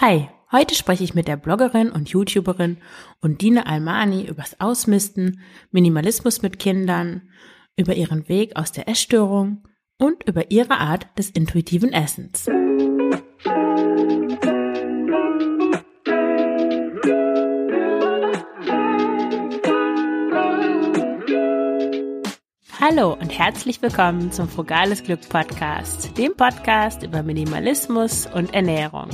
Hi, heute spreche ich mit der Bloggerin und YouTuberin Undine Almani übers Ausmisten, Minimalismus mit Kindern, über ihren Weg aus der Essstörung und über ihre Art des intuitiven Essens. Hallo und herzlich willkommen zum Frugales Glück Podcast, dem Podcast über Minimalismus und Ernährung.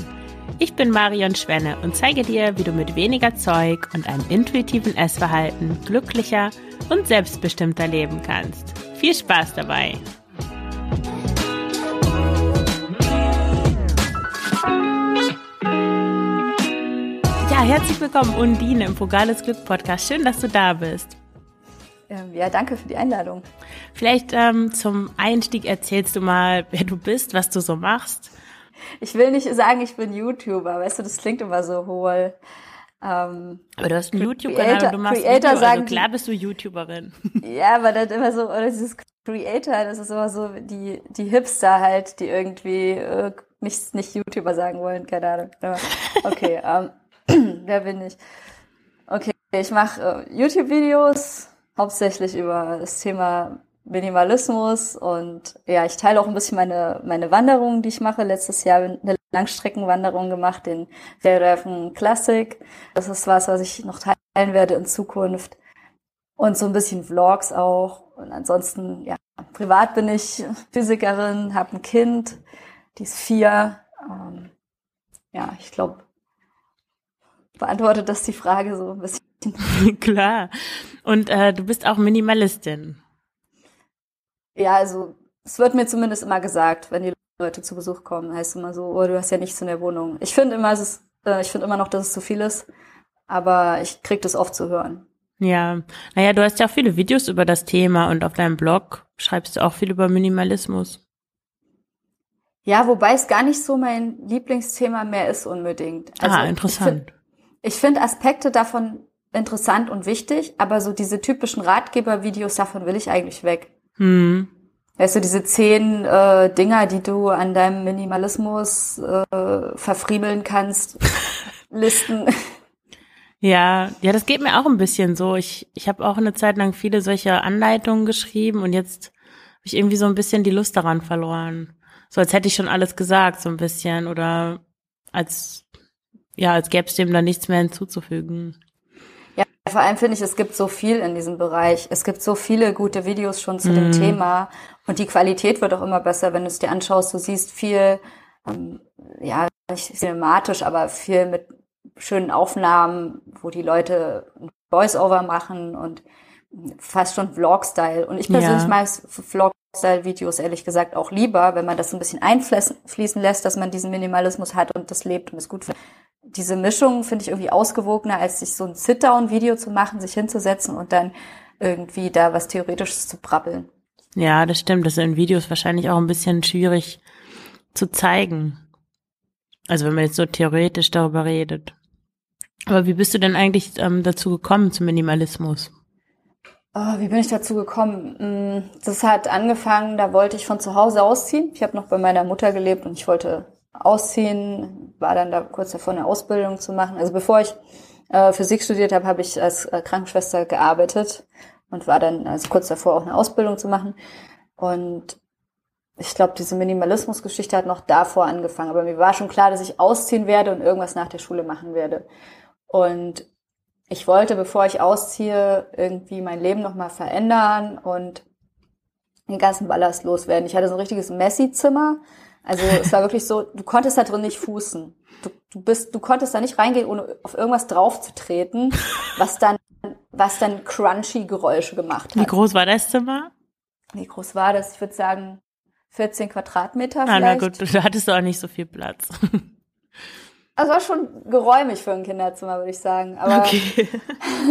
Ich bin Marion Schwenne und zeige dir, wie du mit weniger Zeug und einem intuitiven Essverhalten glücklicher und selbstbestimmter leben kannst. Viel Spaß dabei! Ja, herzlich willkommen, Undine im Frugales Glück Podcast. Schön, dass du da bist. Ähm, ja, danke für die Einladung. Vielleicht ähm, zum Einstieg erzählst du mal, wer du bist, was du so machst. Ich will nicht sagen, ich bin YouTuber, weißt du, das klingt immer so hohl. Ähm, aber du hast einen YouTube-Kanal und du machst Creator Video, also klar bist du YouTuberin. Ja, aber dann immer so, oder dieses Creator, das ist immer so die, die Hipster halt, die irgendwie äh, nicht, nicht YouTuber sagen wollen, keine Ahnung. Okay, ähm, wer bin ich? Okay, ich mache äh, YouTube-Videos, hauptsächlich über das Thema Minimalismus und ja, ich teile auch ein bisschen meine, meine Wanderungen, die ich mache. Letztes Jahr eine Langstreckenwanderung gemacht, den Fjellreifen Classic. Das ist was, was ich noch teilen werde in Zukunft. Und so ein bisschen Vlogs auch. Und ansonsten, ja, privat bin ich Physikerin, habe ein Kind, die ist vier. Ähm, ja, ich glaube, beantwortet das die Frage so ein bisschen. Klar. Und äh, du bist auch Minimalistin. Ja, also es wird mir zumindest immer gesagt, wenn die Leute zu Besuch kommen, heißt immer so, oh, du hast ja nichts in der Wohnung. Ich finde immer, es ist, äh, ich finde immer noch, dass es zu viel ist, aber ich krieg das oft zu hören. Ja, naja, du hast ja auch viele Videos über das Thema und auf deinem Blog schreibst du auch viel über Minimalismus. Ja, wobei es gar nicht so mein Lieblingsthema mehr ist unbedingt. Also ah, interessant. Ich finde find Aspekte davon interessant und wichtig, aber so diese typischen Ratgeber-Videos, davon will ich eigentlich weg. Hm. Weißt du, diese zehn äh, Dinger, die du an deinem Minimalismus äh, verfriemeln kannst, Listen. Ja, ja, das geht mir auch ein bisschen so. Ich, ich habe auch eine Zeit lang viele solche Anleitungen geschrieben und jetzt habe ich irgendwie so ein bisschen die Lust daran verloren. So als hätte ich schon alles gesagt, so ein bisschen. Oder als, ja, als gäbe es dem da nichts mehr hinzuzufügen. Vor allem finde ich, es gibt so viel in diesem Bereich. Es gibt so viele gute Videos schon zu mm. dem mhm. Thema und die Qualität wird auch immer besser, wenn du es dir anschaust. Du siehst viel, ähm, ja, nicht cinematisch, aber viel mit schönen Aufnahmen, wo die Leute Voice-Over machen und fast schon Vlog-Style. Und ich persönlich ja. mag Vlog-Style-Videos ehrlich gesagt auch lieber, wenn man das ein bisschen einfließen lässt, dass man diesen Minimalismus hat und das lebt und es gut findet diese Mischung finde ich irgendwie ausgewogener, als sich so ein Sit-Down-Video zu machen, sich hinzusetzen und dann irgendwie da was Theoretisches zu brabbeln. Ja, das stimmt. Das ist in Videos wahrscheinlich auch ein bisschen schwierig zu zeigen. Also wenn man jetzt so theoretisch darüber redet. Aber wie bist du denn eigentlich ähm, dazu gekommen zum Minimalismus? Oh, wie bin ich dazu gekommen? Mm, das hat angefangen, da wollte ich von zu Hause ausziehen. Ich habe noch bei meiner Mutter gelebt und ich wollte ausziehen, war dann da kurz davor eine Ausbildung zu machen. Also bevor ich äh, Physik studiert habe, habe ich als äh, Krankenschwester gearbeitet und war dann also kurz davor auch eine Ausbildung zu machen. Und ich glaube, diese Minimalismus-Geschichte hat noch davor angefangen. Aber mir war schon klar, dass ich ausziehen werde und irgendwas nach der Schule machen werde. Und ich wollte, bevor ich ausziehe, irgendwie mein Leben nochmal verändern und den ganzen Ballast loswerden. Ich hatte so ein richtiges Messi-Zimmer also es war wirklich so, du konntest da drin nicht fußen. Du, du bist, du konntest da nicht reingehen, ohne auf irgendwas draufzutreten, was dann, was dann crunchy Geräusche gemacht hat. Wie groß war das Zimmer? Wie groß war das? Ich würde sagen 14 Quadratmeter vielleicht. Ah, na gut, da hattest du auch nicht so viel Platz. Also war schon geräumig für ein Kinderzimmer, würde ich sagen. Aber okay.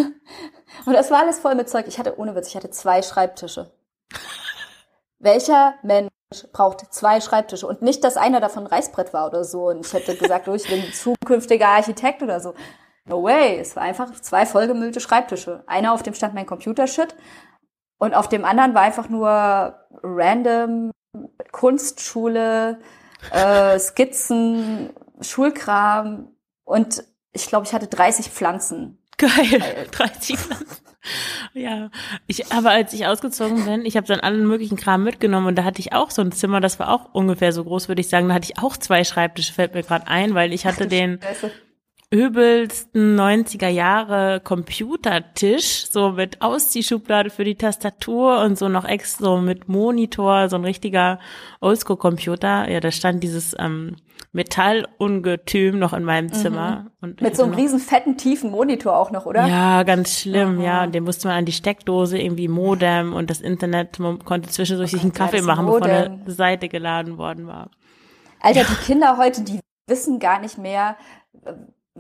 und das war alles voll mit Zeug. Ich hatte ohne Witz, ich hatte zwei Schreibtische. Welcher Mensch braucht zwei Schreibtische und nicht, dass einer davon Reißbrett war oder so. Und ich hätte gesagt, oh, ich bin zukünftiger Architekt oder so. No way. Es war einfach zwei vollgemüllte Schreibtische. Einer auf dem stand mein Computershit und auf dem anderen war einfach nur random Kunstschule, äh, Skizzen, Schulkram und ich glaube, ich hatte 30 Pflanzen. Geil, 30 Pflanzen. Ja, ich, aber als ich ausgezogen bin, ich habe dann allen möglichen Kram mitgenommen und da hatte ich auch so ein Zimmer, das war auch ungefähr so groß, würde ich sagen. Da hatte ich auch zwei Schreibtische, fällt mir gerade ein, weil ich hatte den übelsten 90er Jahre Computertisch, so mit Ausziehschublade für die Tastatur und so noch extra so mit Monitor, so ein richtiger Oldschool-Computer. Ja, da stand dieses ähm, Metallungetüm noch in meinem Zimmer. Mhm. Und mit so einem riesen fetten, tiefen Monitor auch noch, oder? Ja, ganz schlimm, mhm. ja. Und den musste man an die Steckdose, irgendwie Modem und das Internet, man konnte zwischendurch sich einen Kaffee machen, Modem. bevor eine Seite geladen worden war. Alter, die Kinder heute, die wissen gar nicht mehr,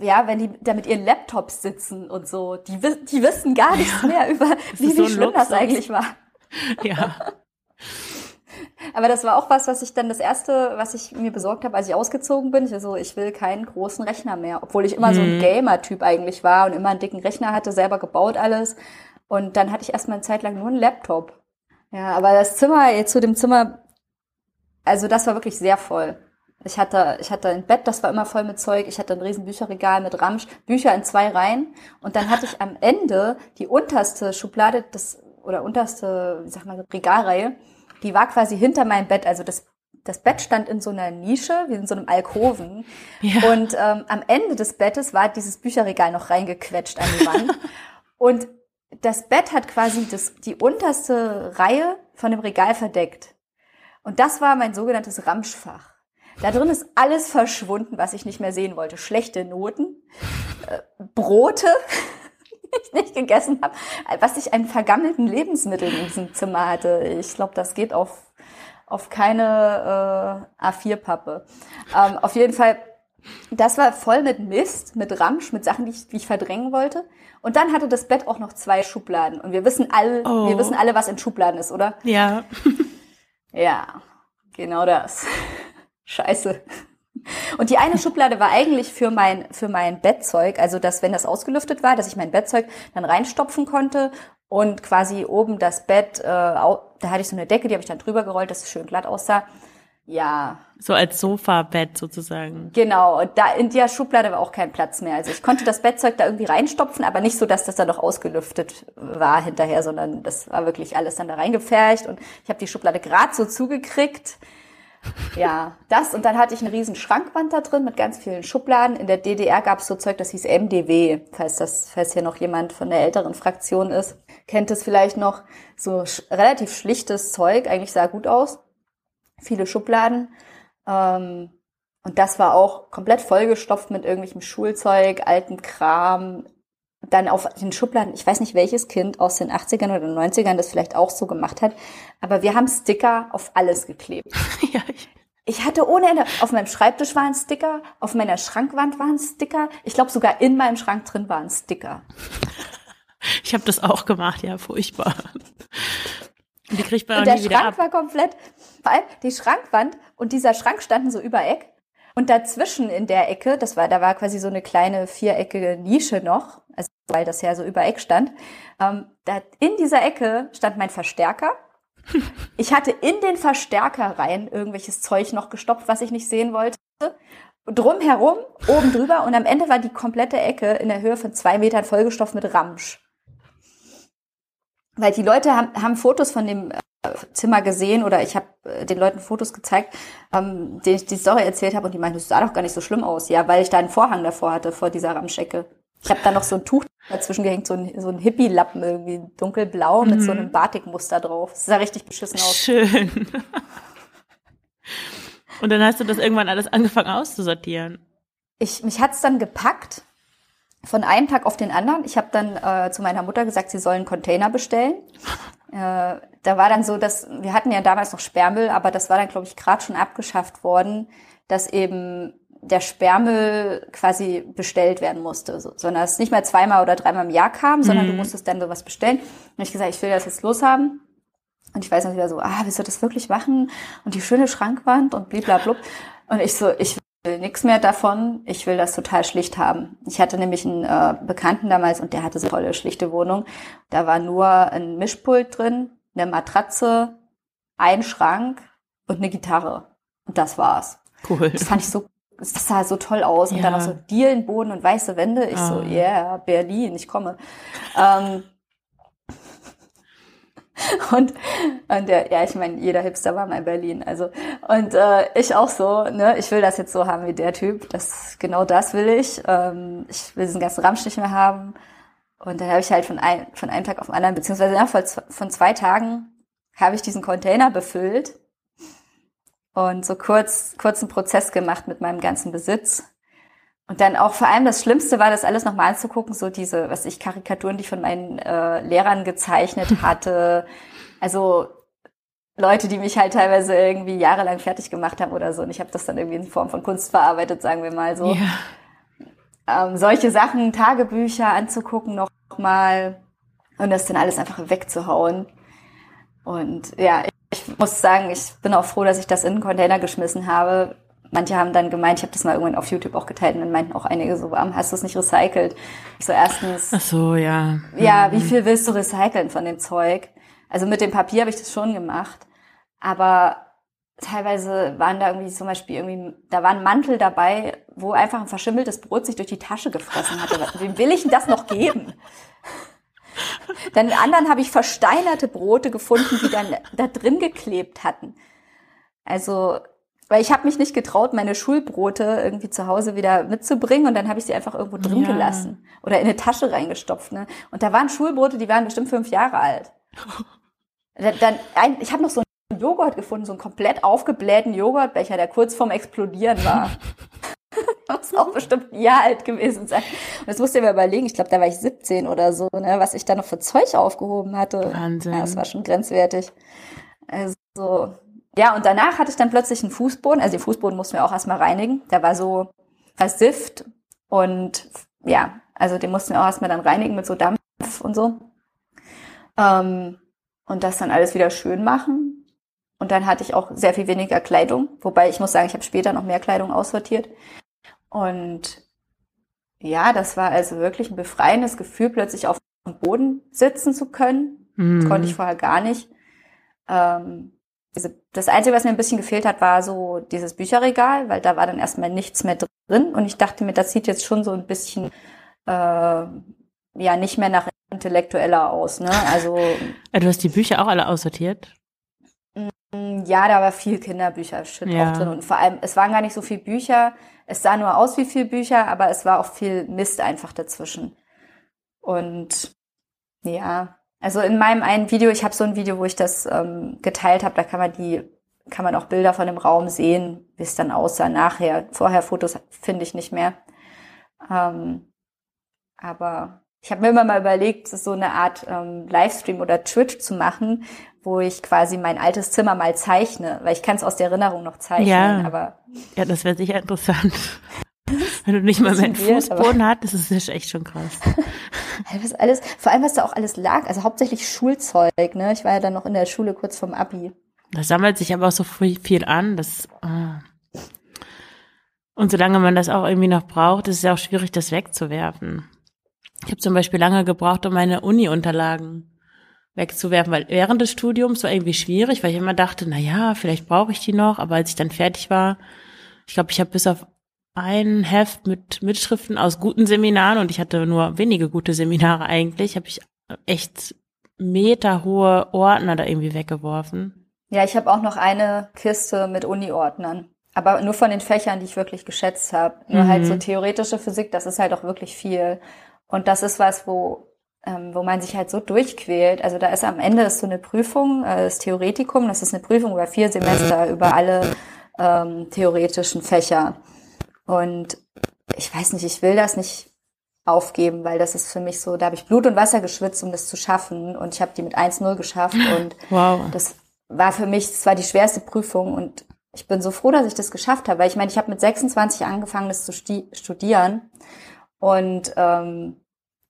ja, wenn die da mit ihren Laptops sitzen und so, die, die wissen gar nichts ja, mehr über, wie, so wie schlimm Luxus. das eigentlich war. Ja. Aber das war auch was, was ich dann das erste, was ich mir besorgt habe, als ich ausgezogen bin. Ich so, ich will keinen großen Rechner mehr, obwohl ich immer mhm. so ein mhm. Gamer-Typ eigentlich war und immer einen dicken Rechner hatte, selber gebaut alles. Und dann hatte ich erstmal eine Zeit lang nur einen Laptop. Ja, aber das Zimmer, jetzt zu dem Zimmer, also das war wirklich sehr voll. Ich hatte, ich hatte ein Bett, das war immer voll mit Zeug. Ich hatte ein riesen Bücherregal mit Ramsch, Bücher in zwei Reihen. Und dann hatte ich am Ende die unterste Schublade, das, oder unterste, wie sagt man, Regalreihe, die war quasi hinter meinem Bett. Also das, das Bett stand in so einer Nische, wie in so einem Alkoven. Ja. Und ähm, am Ende des Bettes war dieses Bücherregal noch reingequetscht an die Wand. Und das Bett hat quasi das, die unterste Reihe von dem Regal verdeckt. Und das war mein sogenanntes Ramschfach. Da drin ist alles verschwunden, was ich nicht mehr sehen wollte. Schlechte Noten, äh, Brote, die ich nicht gegessen habe, was ich an vergammelten Lebensmitteln in diesem Zimmer hatte. Ich glaube, das geht auf, auf keine äh, A4-Pappe. Ähm, auf jeden Fall, das war voll mit Mist, mit Ramsch, mit Sachen, die ich, die ich verdrängen wollte. Und dann hatte das Bett auch noch zwei Schubladen. Und wir wissen alle, oh. wir wissen alle, was in Schubladen ist, oder? Ja. ja, genau das. Scheiße. Und die eine Schublade war eigentlich für mein, für mein Bettzeug, also dass, wenn das ausgelüftet war, dass ich mein Bettzeug dann reinstopfen konnte und quasi oben das Bett, äh, da hatte ich so eine Decke, die habe ich dann drüber gerollt, dass es schön glatt aussah. Ja. So als Sofabett sozusagen. Genau, und da in der Schublade war auch kein Platz mehr. Also ich konnte das Bettzeug da irgendwie reinstopfen, aber nicht so, dass das dann noch ausgelüftet war hinterher, sondern das war wirklich alles dann da reingepfercht und ich habe die Schublade gerade so zugekriegt ja, das und dann hatte ich einen riesen Schrankwand da drin mit ganz vielen Schubladen. In der DDR gab es so Zeug, das hieß MDW, falls das, falls hier noch jemand von der älteren Fraktion ist, kennt es vielleicht noch. So sch relativ schlichtes Zeug, eigentlich sah gut aus. Viele Schubladen. Ähm, und das war auch komplett vollgestopft mit irgendwelchem Schulzeug, altem Kram, dann auf den Schubladen, ich weiß nicht welches Kind aus den 80ern oder 90ern das vielleicht auch so gemacht hat, aber wir haben Sticker auf alles geklebt. ja, ich ich hatte ohne Ende, auf meinem Schreibtisch war ein Sticker, auf meiner Schrankwand war ein Sticker, ich glaube sogar in meinem Schrank drin war ein Sticker. Ich habe das auch gemacht, ja, furchtbar. Die kriegt man und der Schrank ab. war komplett, weil die Schrankwand und dieser Schrank standen so über Eck und dazwischen in der Ecke, das war, da war quasi so eine kleine viereckige Nische noch, also weil das ja so über Eck stand. Ähm, da, in dieser Ecke stand mein Verstärker. Ich hatte in den Verstärker rein irgendwelches Zeug noch gestopft, was ich nicht sehen wollte. Drumherum, oben drüber und am Ende war die komplette Ecke in der Höhe von zwei Metern vollgestopft mit Ramsch. Weil die Leute haben, haben Fotos von dem Zimmer gesehen oder ich habe äh, den Leuten Fotos gezeigt, ähm, denen ich die Story erzählt habe und die meinten, das sah doch gar nicht so schlimm aus. Ja, weil ich da einen Vorhang davor hatte, vor dieser Ramschecke. Ich habe da noch so ein Tuch dazwischen gehängt, so ein, so ein Hippie-Lappen irgendwie, dunkelblau mhm. mit so mhm. einem Batikmuster drauf. Das sah richtig beschissen aus. Schön. und dann hast du das irgendwann alles angefangen auszusortieren. Ich, mich hat's dann gepackt von einem Tag auf den anderen. Ich habe dann äh, zu meiner Mutter gesagt, sie soll einen Container bestellen. Äh, da war dann so, dass wir hatten ja damals noch Sperrmüll, aber das war dann, glaube ich, gerade schon abgeschafft worden, dass eben der Sperrmüll quasi bestellt werden musste, so, sondern es nicht mehr zweimal oder dreimal im Jahr kam, sondern mhm. du musstest dann sowas bestellen. Und ich gesagt, ich will das jetzt loshaben. Und ich weiß noch wieder so, ah, willst du das wirklich machen? Und die schöne Schrankwand und bliblablub. Und ich so, ich will nichts mehr davon. Ich will das total schlicht haben. Ich hatte nämlich einen äh, Bekannten damals und der hatte so eine tolle, schlichte Wohnung. Da war nur ein Mischpult drin, eine Matratze, ein Schrank und eine Gitarre. Und das war's. Cool. Das fand ich so das sah so toll aus. Und Ja. dann auch so Dielenboden und weiße Wände. Ich so, Ah. yeah, Berlin, ich komme. Ähm, und, und der, ja, ich meine, jeder Hipster war mal in Berlin. Also, und äh, ich auch so, ne, ich will das jetzt so haben wie der Typ. Das, genau das will ich. Ähm, ich will diesen ganzen Ramsch nicht mehr haben. Und dann habe ich halt von, ein, von einem Tag auf den anderen, beziehungsweise ja, von zwei Tagen, habe ich diesen Container befüllt und so kurz, kurzen Prozess gemacht mit meinem ganzen Besitz. Und dann auch vor allem das Schlimmste war, das alles nochmal anzugucken, so diese, was ich, Karikaturen, die ich von meinen äh, Lehrern gezeichnet hatte. Also Leute, die mich halt teilweise irgendwie jahrelang fertig gemacht haben oder so. Und ich habe das dann irgendwie in Form von Kunst verarbeitet, sagen wir mal so. Ja. Ähm, solche Sachen, Tagebücher anzugucken nochmal und das dann alles einfach wegzuhauen. Und ja, ich muss sagen, ich bin auch froh, dass ich das in einen Container geschmissen habe. Manche haben dann gemeint, ich habe das mal irgendwann auf YouTube auch geteilt und dann meinten auch einige so, warum hast du es nicht recycelt? Ich so, erstens, Ach so, ja. ja, wie viel willst du recyceln von dem Zeug? Also mit dem Papier habe ich das schon gemacht, aber teilweise waren da irgendwie zum Beispiel irgendwie, da war ein Mantel dabei, wo einfach ein verschimmeltes Brot sich durch die Tasche gefressen hatte. Wem will ich denn das noch geben? Dann anderen habe ich versteinerte Brote gefunden, die dann da drin geklebt hatten. Also, weil ich habe mich nicht getraut, meine Schulbrote irgendwie zu Hause wieder mitzubringen und dann habe ich sie einfach irgendwo drin Ja. gelassen oder in eine Tasche reingestopft. Ne? Und da waren Schulbrote, die waren bestimmt fünf Jahre alt. Da- Dann, ein, ich habe noch so einen Joghurt gefunden, so einen komplett aufgeblähten Joghurtbecher, der kurz vorm Explodieren war. muss auch bestimmt ein Jahr alt gewesen sein. Und das musst du mal überlegen, ich glaube, da war ich 17 oder so, ne, was ich da noch für Zeug aufgehoben hatte. Wahnsinn. Ja, das war schon grenzwertig. Also, ja, und danach hatte ich dann plötzlich einen Fußboden. Also den Fußboden mussten wir auch erstmal reinigen. Der war so versifft und ja, also den mussten wir auch erstmal dann reinigen mit so Dampf und so. Ähm, und das dann alles wieder schön machen. Und dann hatte ich auch sehr viel weniger Kleidung. Wobei ich muss sagen, ich habe später noch mehr Kleidung aussortiert. Und ja, das war also wirklich ein befreiendes Gefühl, plötzlich auf dem Boden sitzen zu können. Das Mhm. konnte ich vorher gar nicht. Ähm, diese, das Einzige, was mir ein bisschen gefehlt hat, war so dieses Bücherregal, weil da war dann erstmal nichts mehr drin. Und ich dachte mir, das sieht jetzt schon so ein bisschen äh, ja nicht mehr nach intellektueller aus. Ne? Also Äh, Du hast die Bücher auch alle aussortiert? Mm, Ja, da war viel Kinderbücher-Shit Ja. auch drin. Und vor allem, es waren gar nicht so viele Bücher. Es sah nur aus wie viel Bücher, aber es war auch viel Mist einfach dazwischen. Und ja, also in meinem einen Video, ich habe so ein Video, wo ich das ähm, geteilt habe, da kann man die, kann man auch Bilder von dem Raum sehen, wie es dann aussah nachher. Vorher Fotos finde ich nicht mehr. Ähm, aber ich habe mir immer mal überlegt, so eine Art ähm, Livestream oder Twitch zu machen, wo ich quasi mein altes Zimmer mal zeichne, weil ich kann es aus der Erinnerung noch zeichnen, Ja. aber Ja, das wäre sicher interessant. Wenn du nicht mal mehr einen Fußboden hattest, das ist echt schon krass. was alles, vor allem was da auch alles lag, also hauptsächlich Schulzeug, ne? Ich war ja dann noch in der Schule kurz vorm Abi. Das sammelt sich aber auch so viel viel an. Das, ah. Und solange man das auch irgendwie noch braucht, ist es ja auch schwierig, das wegzuwerfen. Ich habe zum Beispiel lange gebraucht, um meine Uni-Unterlagen wegzuwerfen, weil während des Studiums war irgendwie schwierig, weil ich immer dachte, na ja, vielleicht brauche ich die noch, aber als ich dann fertig war, ich glaube, ich habe bis auf ein Heft mit Mitschriften aus guten Seminaren und ich hatte nur wenige gute Seminare eigentlich, habe ich echt meterhohe Ordner da irgendwie weggeworfen. Ja, ich habe auch noch eine Kiste mit Uni-Ordnern. Aber nur von den Fächern, die ich wirklich geschätzt habe. Nur Mhm. halt so theoretische Physik, das ist halt auch wirklich viel. Und das ist was, wo, ähm, wo man sich halt so durchquält. Also da ist am Ende ist so eine Prüfung, äh, das Theoretikum, das ist eine Prüfung über vier Semester, über alle ähm, theoretischen Fächer. Und ich weiß nicht, ich will das nicht aufgeben, weil das ist für mich so, da habe ich Blut und Wasser geschwitzt, um das zu schaffen. Und ich habe die mit 1-0 geschafft. Und Wow. das war für mich, das war die schwerste Prüfung und ich bin so froh, dass ich das geschafft habe, weil ich meine, ich habe mit 26 angefangen, das zu studieren und ähm,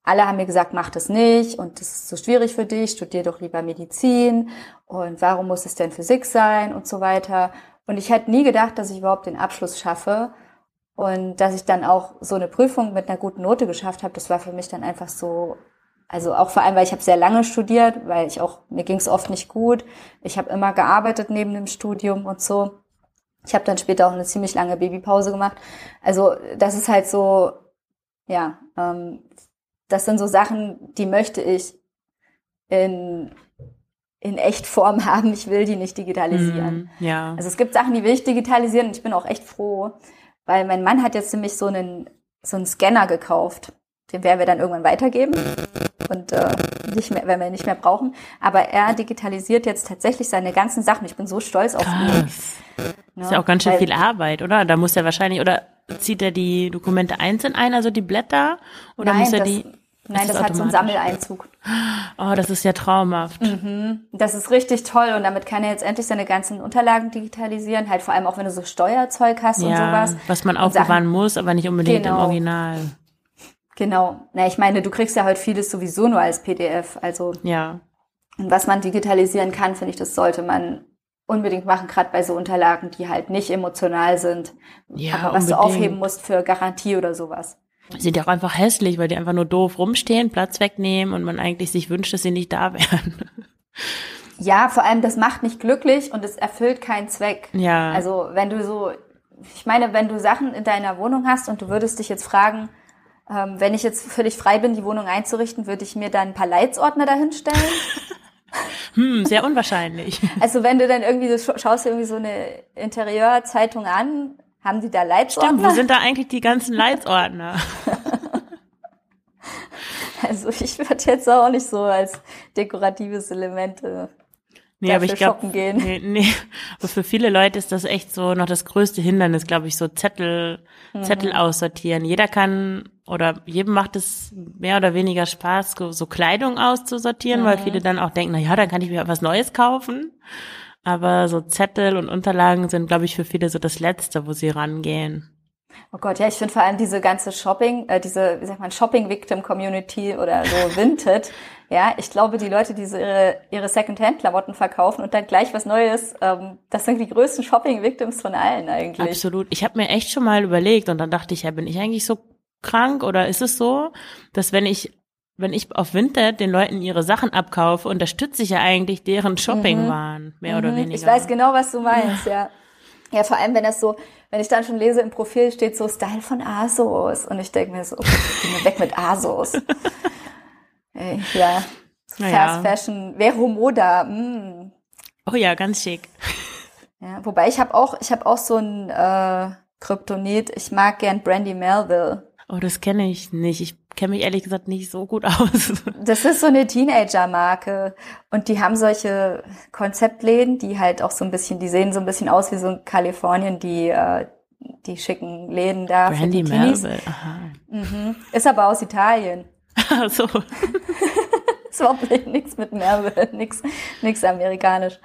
alle haben mir gesagt, mach das nicht und das ist so schwierig für dich, studier doch lieber Medizin und warum muss es denn Physik sein und so weiter. Und ich hätte nie gedacht, dass ich überhaupt den Abschluss schaffe und dass ich dann auch so eine Prüfung mit einer guten Note geschafft habe. Das war für mich dann einfach so also auch vor allem, weil ich habe sehr lange studiert, weil ich auch, mir ging es oft nicht gut. Ich habe immer gearbeitet neben dem Studium und so. Ich habe dann später auch eine ziemlich lange Babypause gemacht. Also das ist halt so, ja, ähm, das sind so Sachen, die möchte ich in in Echtform haben. Ich will die nicht digitalisieren. Mm, ja. Also es gibt Sachen, die will ich digitalisieren und ich bin auch echt froh, weil mein Mann hat jetzt nämlich so einen so einen Scanner gekauft. Den werden wir dann irgendwann weitergeben und äh, nicht mehr, wenn wir ihn nicht mehr brauchen. Aber er digitalisiert jetzt tatsächlich seine ganzen Sachen. Ich bin so stolz auf ihn. Krass. ist ja auch ganz schön weil- viel Arbeit, oder? Da muss er wahrscheinlich, oder zieht er die Dokumente einzeln ein, also die Blätter? Oder Nein, muss er das, die? Nein, das das hat so einen? Sammeleinzug. Oh, das ist ja traumhaft. Das ist richtig toll und damit kann er jetzt endlich seine ganzen Unterlagen digitalisieren. Halt vor allem auch, wenn du so Steuerzeug hast und Ja, sowas. was man Und aufbewahren muss, aber nicht unbedingt im Genau. Original. Genau. Na, ich meine, du kriegst ja heute vieles sowieso nur als PDF. Also Ja. Und was man digitalisieren kann, finde ich, das sollte man unbedingt machen, gerade bei so Unterlagen, die halt nicht emotional sind. Ja, aber was du unbedingt. aufheben musst für Garantie oder sowas. Sind ja auch einfach hässlich, weil die einfach nur doof rumstehen, Platz wegnehmen und man eigentlich sich wünscht, dass sie nicht da wären. Ja, vor allem, das macht nicht glücklich und es erfüllt keinen Zweck. Ja. Also, wenn du so, ich meine, wenn du Sachen in deiner Wohnung hast und du würdest dich jetzt fragen, ähm, wenn ich jetzt völlig frei bin, die Wohnung einzurichten, würde ich mir dann ein paar Leitsordner dahinstellen? Hm, sehr unwahrscheinlich. Also wenn du dann irgendwie, so, schaust irgendwie so eine Interieurzeitung an, haben die da Leitsordner? Stimmt, wo sind da eigentlich die ganzen Leitsordner? Also ich würde jetzt auch nicht so als dekoratives Element äh, Nee, aber dafür ich glaube, shoppen gehen. nee, nee, aber für viele Leute ist das echt so noch das größte Hindernis, glaube ich, so Zettel, Mhm. Zettel aussortieren. Jeder kann oder jedem macht es mehr oder weniger Spaß, so- so Kleidung auszusortieren, Mhm. weil viele dann auch denken, na ja, dann kann ich mir was Neues kaufen. Aber so Zettel und Unterlagen sind, glaube ich, für viele so das Letzte, wo sie rangehen. Oh Gott, ja, ich finde vor allem diese ganze Shopping, äh, diese, wie sagt man, Shopping-Victim-Community oder so Vinted, ja, ich glaube, die Leute, die so ihre, ihre Second-Hand-Klamotten verkaufen und dann gleich was Neues, ähm, das sind die größten Shopping-Victims von allen eigentlich. Absolut. Ich habe mir echt schon mal überlegt und dann dachte ich, ja, bin ich eigentlich so krank oder ist es so, dass wenn ich wenn ich auf Vinted den Leuten ihre Sachen abkaufe, unterstütze ich ja eigentlich deren Shoppingwahn, mehr oder Mhm, weniger. Ich weiß genau, was du meinst, ja. Ja, vor allem, wenn das so, wenn ich dann schon lese, im Profil steht so Style von ASOS und ich denke mir so, okay, geh mir weg mit ASOS. Ey, ja, Naja. Fast Fashion, Vero Moda, mm. Oh ja, ganz schick. Ja, wobei ich habe auch, ich habe auch so ein äh, Kryptonit. Ich mag gern Brandy Melville. Oh, das kenne ich nicht. Ich kenne mich ehrlich gesagt nicht so gut aus. Das ist so eine Teenager-Marke und die haben solche Konzeptläden, die halt auch so ein bisschen, die sehen so ein bisschen aus wie so in Kalifornien, die äh, die schicken Läden da Brandy für die Teenies. Melville. Aha. Mhm. Ist aber aus Italien. Ach so. Ist überhaupt nichts mit Melville, nix, nix amerikanisch.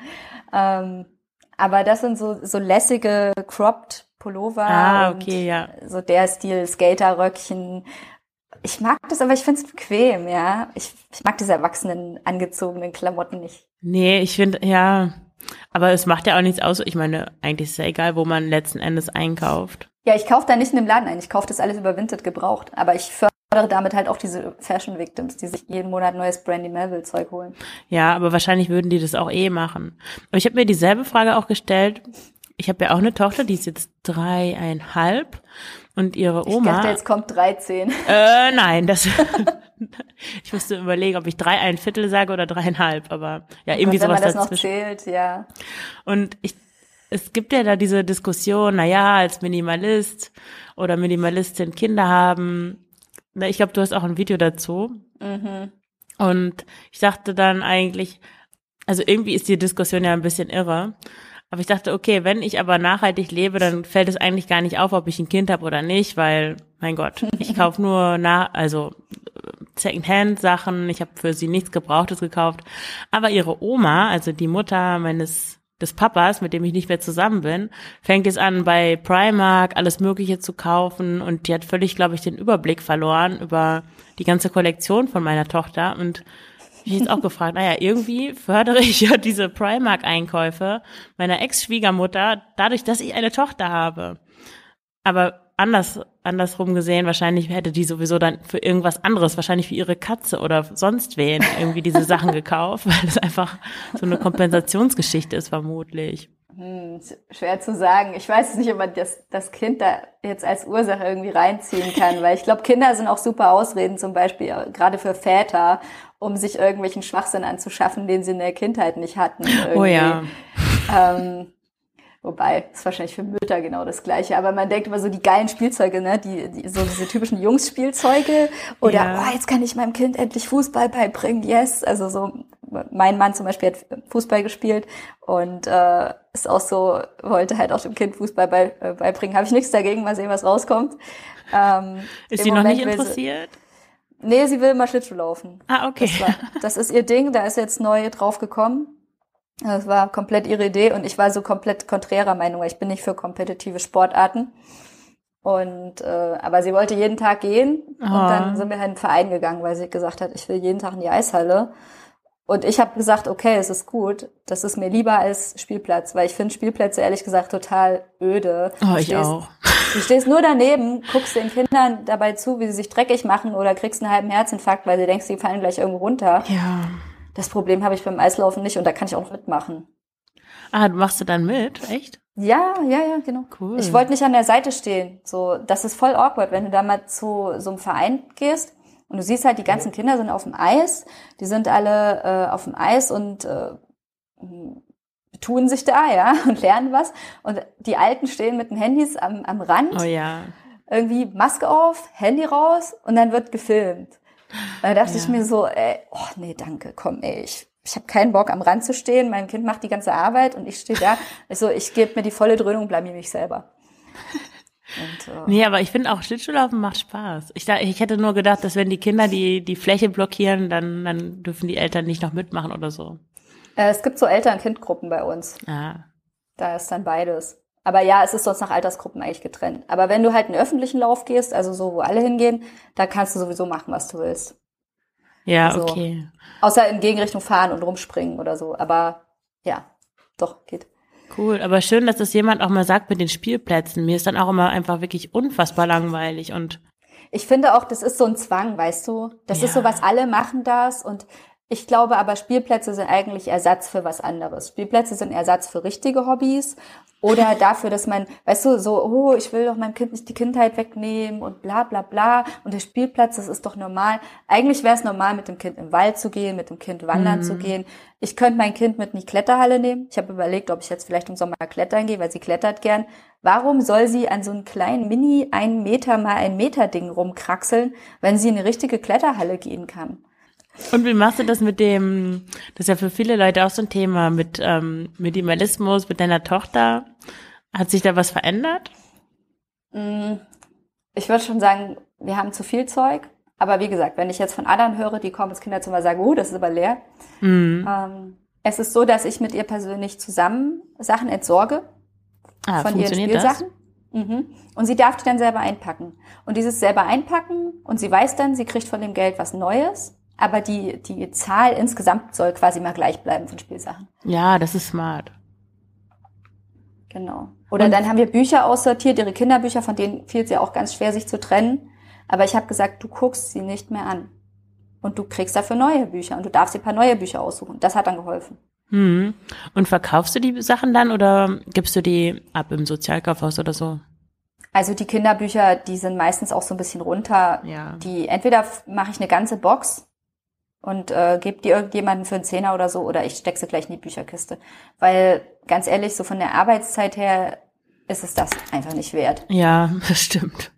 Ähm, aber das sind so so lässige cropped Pullover Ah, und okay, ja. so der Stil Skaterröckchen. Ich mag das, aber ich find's bequem, ja. Ich, ich mag diese erwachsenen angezogenen Klamotten nicht. Nee, ich finde, ja. Aber es macht ja auch nichts aus. Ich meine, eigentlich ist ja egal, wo man letzten Endes einkauft. Ja, ich kaufe da nicht in dem Laden ein. Ich kaufe das alles über Vinted gebraucht. Aber ich fördere damit halt auch diese Fashion Victims, die sich jeden Monat neues Brandy Melville Zeug holen. Ja, aber wahrscheinlich würden die das auch eh machen. Aber ich habe mir dieselbe Frage auch gestellt. Ich habe ja auch eine Tochter, die ist jetzt dreieinhalb und ihre Ich Oma. dachte, jetzt kommt 13. Äh, nein, das. ich musste überlegen, ob ich drei ein Viertel sage oder dreieinhalb, aber ja, irgendwie Und wenn man sowas das noch dazwischen. zählt, ja. Und ich, es gibt ja da diese Diskussion, na ja, als Minimalist oder Minimalistin Kinder haben. Na, Ich glaube, du hast auch ein Video dazu. Und ich dachte dann eigentlich, also irgendwie ist die Diskussion ja ein bisschen irre. Aber ich dachte, okay, wenn ich aber nachhaltig lebe, dann fällt es eigentlich gar nicht auf, ob ich ein Kind habe oder nicht, weil, mein Gott, ich kaufe nur nach, also Secondhand-Sachen, ich habe für sie nichts Gebrauchtes gekauft. Aber ihre Oma, also die Mutter meines des Papas, mit dem ich nicht mehr zusammen bin, fängt jetzt an, bei Primark alles Mögliche zu kaufen. Und die hat völlig, glaube ich, den Überblick verloren über die ganze Kollektion von meiner Tochter. Und ich jetzt auch gefragt, naja, irgendwie fördere ich ja diese Primark-Einkäufe meiner Ex-Schwiegermutter dadurch, dass ich eine Tochter habe. Aber anders, andersrum gesehen, wahrscheinlich hätte die sowieso dann für irgendwas anderes, wahrscheinlich für ihre Katze oder sonst wen irgendwie diese Sachen gekauft, weil das einfach so eine Kompensationsgeschichte ist, vermutlich. Hm, schwer zu sagen. Ich weiß nicht, ob man das, das Kind da jetzt als Ursache irgendwie reinziehen kann, weil ich glaube, Kinder sind auch super Ausreden, zum Beispiel gerade für Väter, um sich irgendwelchen Schwachsinn anzuschaffen, den sie in der Kindheit nicht hatten. Irgendwie. Oh ja. Ähm, Wobei, ist wahrscheinlich für Mütter genau das Gleiche. Aber man denkt immer so die geilen Spielzeuge, ne? Die, die so diese typischen Jungs-Spielzeuge. Oder, ja. oh, jetzt kann ich meinem Kind endlich Fußball beibringen. Yes. Also so, mein Mann zum Beispiel hat Fußball gespielt und äh, ist auch so, wollte halt auch dem Kind Fußball bei, äh, beibringen. Habe ich nichts dagegen, mal sehen, was rauskommt. Ähm, ist sie noch nicht interessiert? Nee, sie will mal Schlittschuh laufen. Ah, okay. Das, war, das ist ihr Ding, da ist jetzt neu drauf gekommen. Das war komplett ihre Idee und ich war so komplett konträrer Meinung, weil ich bin nicht für kompetitive Sportarten. Und äh, aber sie wollte jeden Tag gehen oh. und dann sind wir halt in den Verein gegangen, weil sie gesagt hat, ich will jeden Tag in die Eishalle. Und ich habe gesagt, okay, es ist gut. Das ist mir lieber als Spielplatz, weil ich finde Spielplätze ehrlich gesagt total öde. Oh, ich stehst, auch. Du stehst nur daneben, guckst den Kindern dabei zu, wie sie sich dreckig machen oder kriegst einen halben Herzinfarkt, weil sie denkst, sie fallen gleich irgendwo runter. Ja. Das Problem habe ich beim Eislaufen nicht und da kann ich auch mitmachen. Ah, machst du dann mit? Echt? Ja, ja, ja, genau. Cool. Ich wollte nicht an der Seite stehen. So, das ist voll awkward, wenn du da mal zu so einem Verein gehst und du siehst halt, die ganzen Kinder sind auf dem Eis, die sind alle äh, auf dem Eis und äh, tun sich da, ja, und lernen was. Und die Alten stehen mit den Handys am, am Rand. Oh ja. Irgendwie Maske auf, Handy raus und dann wird gefilmt. Da dachte ja. ich mir so, ey, oh nee, danke, komm, ey, ich, ich habe keinen Bock am Rand zu stehen, mein Kind macht die ganze Arbeit und ich stehe da. Also ich gebe mir die volle Dröhnung blamier mich selber. Und, äh, nee, aber ich finde auch Schlittschuhlaufen macht Spaß. Ich, ich hätte nur gedacht, dass wenn die Kinder die, die Fläche blockieren, dann, dann dürfen die Eltern nicht noch mitmachen oder so. Äh, es gibt so Eltern-Kind-Gruppen bei uns. Ah. Da ist dann beides. Aber ja, es ist sonst nach Altersgruppen eigentlich getrennt. Aber wenn du halt in den öffentlichen Lauf gehst, also so, wo alle hingehen, da kannst du sowieso machen, was du willst. Ja, also, okay. Außer in Gegenrichtung fahren und rumspringen oder so. Aber ja, doch, geht. Cool, aber schön, dass das jemand auch mal sagt mit den Spielplätzen. Mir ist dann auch immer einfach wirklich unfassbar langweilig und ich finde auch, das ist so ein Zwang, weißt du? Das ja. ist so was, alle machen das und ich glaube aber, Spielplätze sind eigentlich Ersatz für was anderes. Spielplätze sind Ersatz für richtige Hobbys oder dafür, dass man, weißt du, so, oh, ich will doch meinem Kind nicht die Kindheit wegnehmen und bla bla bla. Und der Spielplatz, das ist doch normal. Eigentlich wäre es normal, mit dem Kind im Wald zu gehen, mit dem Kind wandern mhm. zu gehen. Ich könnte mein Kind mit in die Kletterhalle nehmen. Ich habe überlegt, ob ich jetzt vielleicht im Sommer klettern gehe, weil sie klettert gern. Warum soll sie an so einem kleinen Mini ein Meter mal ein Meter Ding rumkraxeln, wenn sie in eine richtige Kletterhalle gehen kann? Und wie machst du das mit dem, das ist ja für viele Leute auch so ein Thema, mit ähm, Minimalismus, mit deiner Tochter? Hat sich da was verändert? Mm, ich würde schon sagen, wir haben zu viel Zeug. Aber wie gesagt, wenn ich jetzt von anderen höre, die kommen ins Kinderzimmer und sagen, oh, das ist aber leer. Mhm. Ähm, es ist so, dass ich mit ihr persönlich zusammen Sachen entsorge. Ah, von ihren Spielsachen. Das? Mhm. Und sie darf die dann selber einpacken. Und dieses selber einpacken und sie weiß dann, sie kriegt von dem Geld was Neues aber die, die Zahl insgesamt soll quasi mal gleich bleiben von Spielsachen. Ja, das ist smart. Genau. Oder Und dann haben wir Bücher aussortiert, ihre Kinderbücher, von denen fiel es ja auch ganz schwer, sich zu trennen. Aber ich habe gesagt, du guckst sie nicht mehr an. Und du kriegst dafür neue Bücher und du darfst dir ein paar neue Bücher aussuchen. Das hat dann geholfen. Hm. Und verkaufst du die Sachen dann oder gibst du die ab im Sozialkaufhaus oder so? Also die Kinderbücher, die sind meistens auch so ein bisschen runter. Ja. Die entweder mache ich eine ganze Box und äh, gebe die irgendjemanden für einen Zehner oder so oder ich stecke sie gleich in die Bücherkiste. Weil ganz ehrlich, so von der Arbeitszeit her ist es das einfach nicht wert. Ja, das stimmt.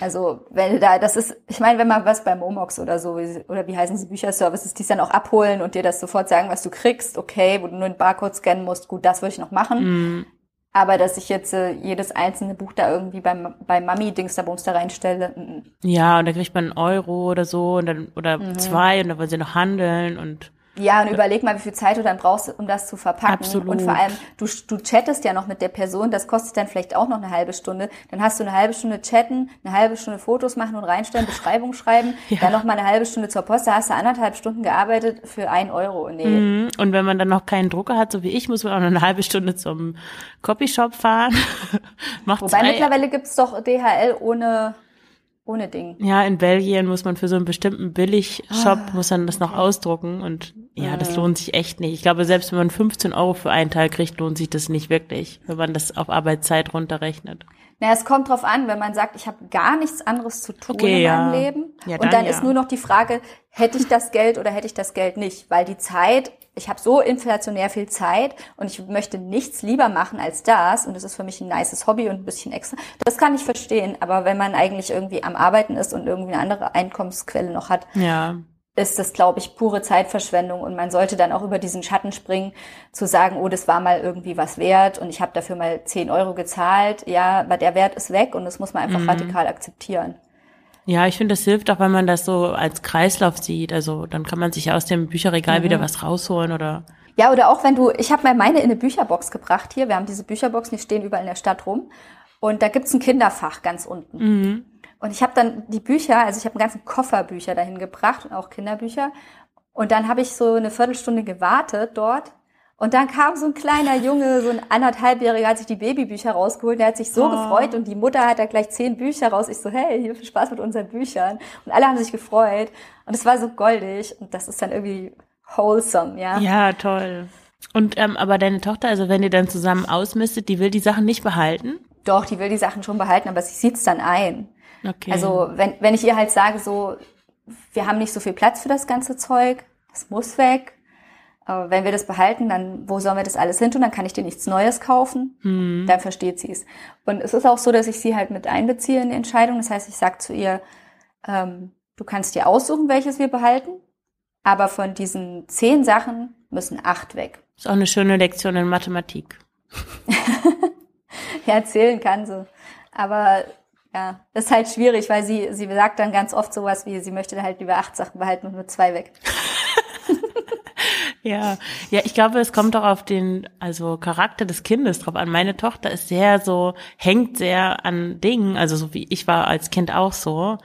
Also wenn da, das ist, ich meine, wenn man was bei Momox oder so, oder wie heißen sie Bücherservices, die dann auch abholen und dir das sofort sagen, was du kriegst, okay, wo du nur einen Barcode scannen musst, gut, das würde ich noch machen. Mm. Aber dass ich jetzt äh, jedes einzelne Buch da irgendwie beim, bei Mami-Dings da Bums da reinstelle. M Ja, und da kriegt man einen Euro oder so und dann, oder mhm. zwei und dann wollen sie noch handeln und ja, und überleg mal, wie viel Zeit du dann brauchst, um das zu verpacken. Absolut. Und vor allem, du, du chattest ja noch mit der Person, das kostet dann vielleicht auch noch eine halbe Stunde. Dann hast du eine halbe Stunde chatten, eine halbe Stunde Fotos machen und reinstellen, Beschreibung schreiben, ja. dann noch mal eine halbe Stunde zur Post, da hast du anderthalb Stunden gearbeitet für ein Euro. Nee. Mhm. Und wenn man dann noch keinen Drucker hat, so wie ich, muss man auch noch eine halbe Stunde zum Copyshop fahren. Wobei mittlerweile gibt's doch DHL ohne ohne Ding. Ja, in Belgien muss man für so einen bestimmten Billigshop, Ah, muss man das noch okay. ausdrucken und ja, das Ah. lohnt sich echt nicht. Ich glaube, selbst wenn man 15 Euro für einen Teil kriegt, lohnt sich das nicht wirklich, wenn man das auf Arbeitszeit runterrechnet. Na, es kommt drauf an, wenn man sagt, ich habe gar nichts anderes zu tun Okay, in ja. meinem Leben. Ja, und dann dann ja. ist nur noch die Frage, hätte ich das Geld oder hätte ich das Geld nicht? Weil die Zeit, ich habe so inflationär viel Zeit und ich möchte nichts lieber machen als das und es ist für mich ein nices Hobby und ein bisschen extra. Das kann ich verstehen, aber wenn man eigentlich irgendwie am Arbeiten ist und irgendwie eine andere Einkommensquelle noch hat, Ja, ist das, glaube ich, pure Zeitverschwendung und man sollte dann auch über diesen Schatten springen, zu sagen, oh, das war mal irgendwie was wert und ich habe dafür mal 10 Euro gezahlt. Ja, aber der Wert ist weg und das muss man einfach Mhm. radikal akzeptieren. Ja, ich finde, das hilft auch, wenn man das so als Kreislauf sieht. Also dann kann man sich ja aus dem Bücherregal Mhm. wieder was rausholen oder Ja, oder auch wenn du, ich habe mal meine in eine Bücherbox gebracht hier, wir haben diese Bücherboxen, die stehen überall in der Stadt rum und da gibt's ein Kinderfach ganz unten. mhm. Und ich habe dann die Bücher, also ich habe einen ganzen Koffer Bücher dahin gebracht und auch Kinderbücher. Und dann habe ich so eine Viertelstunde gewartet dort. Und dann kam so ein kleiner Junge, so ein anderthalbjähriger, hat sich die Babybücher rausgeholt. Der hat sich so Oh. gefreut und die Mutter hat da gleich zehn Bücher raus. Ich so, hey, hier viel Spaß mit unseren Büchern. Und alle haben sich gefreut. Und es war so goldig. Und das ist dann irgendwie wholesome, ja. Ja, toll. Und ähm, aber deine Tochter, also wenn ihr dann zusammen ausmistet, die will die Sachen nicht behalten? Doch, die will die Sachen schon behalten, aber sie sieht's dann ein. Okay. Also wenn, wenn ich ihr halt sage, so, wir haben nicht so viel Platz für das ganze Zeug, das muss weg. Aber wenn wir das behalten, dann wo sollen wir das alles hin tun? Dann kann ich dir nichts Neues kaufen. hm. Dann versteht sie es. Und es ist auch so, dass ich sie halt mit einbeziehe in die Entscheidung. Das heißt, ich sage zu ihr, ähm, du kannst dir aussuchen, welches wir behalten. Aber von diesen zehn Sachen müssen acht weg. Ist auch eine schöne Lektion in Mathematik. Ja, erzählen kann sie. Aber ja, das ist halt schwierig, weil sie, sie sagt dann ganz oft sowas wie, sie möchte halt lieber acht Sachen behalten und nur zwei weg. Ja, ja, ich glaube, es kommt auch auf den, also Charakter des Kindes drauf an. Meine Tochter ist sehr so, hängt sehr an Dingen, also so wie ich war als Kind auch so.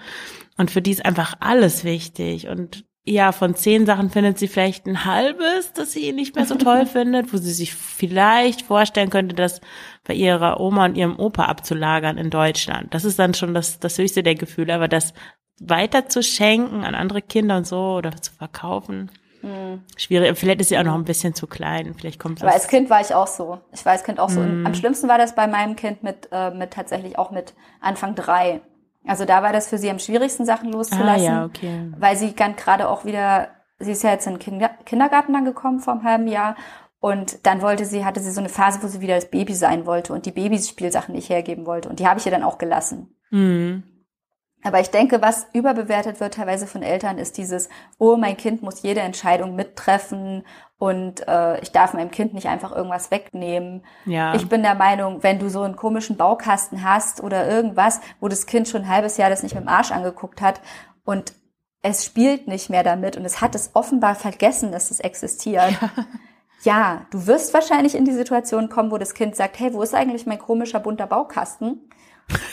Und für die ist einfach alles wichtig. Und ja, von zehn Sachen findet sie vielleicht ein halbes, das sie nicht mehr so toll findet, wo sie sich vielleicht vorstellen könnte, das bei ihrer Oma und ihrem Opa abzulagern in Deutschland. Das ist dann schon das, das höchste der Gefühle. Aber das weiter zu schenken an andere Kinder und so oder zu verkaufen, schwierig. Vielleicht ist sie auch noch ein bisschen zu klein. Vielleicht kommt Aber als. Kind war ich auch so. Ich war als Kind auch so. Und Mhm. am schlimmsten war das bei meinem Kind mit, äh, mit tatsächlich auch mit Anfang drei. Also da war das für sie am schwierigsten, Sachen Ah loszulassen. ja, okay. weil sie dann gerade auch wieder, sie ist ja jetzt in den Kinder, Kindergarten dann gekommen vor einem halben Jahr und dann wollte sie, hatte sie so eine Phase, wo sie wieder das Baby sein wollte und die Babyspielsachen nicht hergeben wollte und die habe ich ihr dann auch gelassen. Mhm. Aber ich denke, was überbewertet wird teilweise von Eltern, ist dieses, oh, mein Kind muss jede Entscheidung mittreffen und äh, ich darf meinem Kind nicht einfach irgendwas wegnehmen. Ja. Ich bin der Meinung, wenn du so einen komischen Baukasten hast oder irgendwas, wo das Kind schon ein halbes Jahr das nicht mit dem Arsch angeguckt hat und es spielt nicht mehr damit und es hat es offenbar vergessen, dass es existiert. Ja. du wirst wahrscheinlich in die Situation kommen, wo das Kind sagt, hey, wo ist eigentlich mein komischer bunter Baukasten?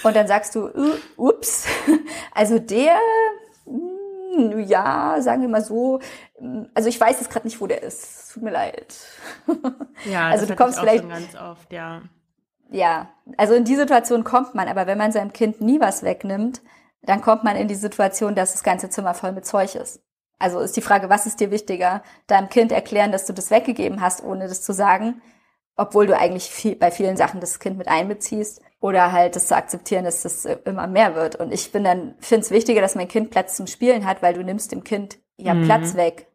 Und dann sagst du, uh, ups, also der, mm, ja, sagen wir mal so, mm, also ich weiß jetzt gerade nicht, wo der ist. Tut mir leid. ja, also du kommst vielleicht- schon ganz oft, ja. Ja, also in die Situation kommt man, aber wenn man seinem Kind nie was wegnimmt, dann kommt man in die Situation, dass das ganze Zimmer voll mit Zeug ist. Also ist die Frage, was ist dir wichtiger? Deinem Kind erklären, dass du das weggegeben hast, ohne das zu sagen, obwohl du eigentlich viel, bei vielen Sachen das Kind mit einbeziehst, oder halt das zu akzeptieren, dass das äh, immer mehr wird. Und ich bin dann, finde es wichtiger, dass mein Kind Platz zum Spielen hat, weil du nimmst dem Kind ja Mhm. Platz weg.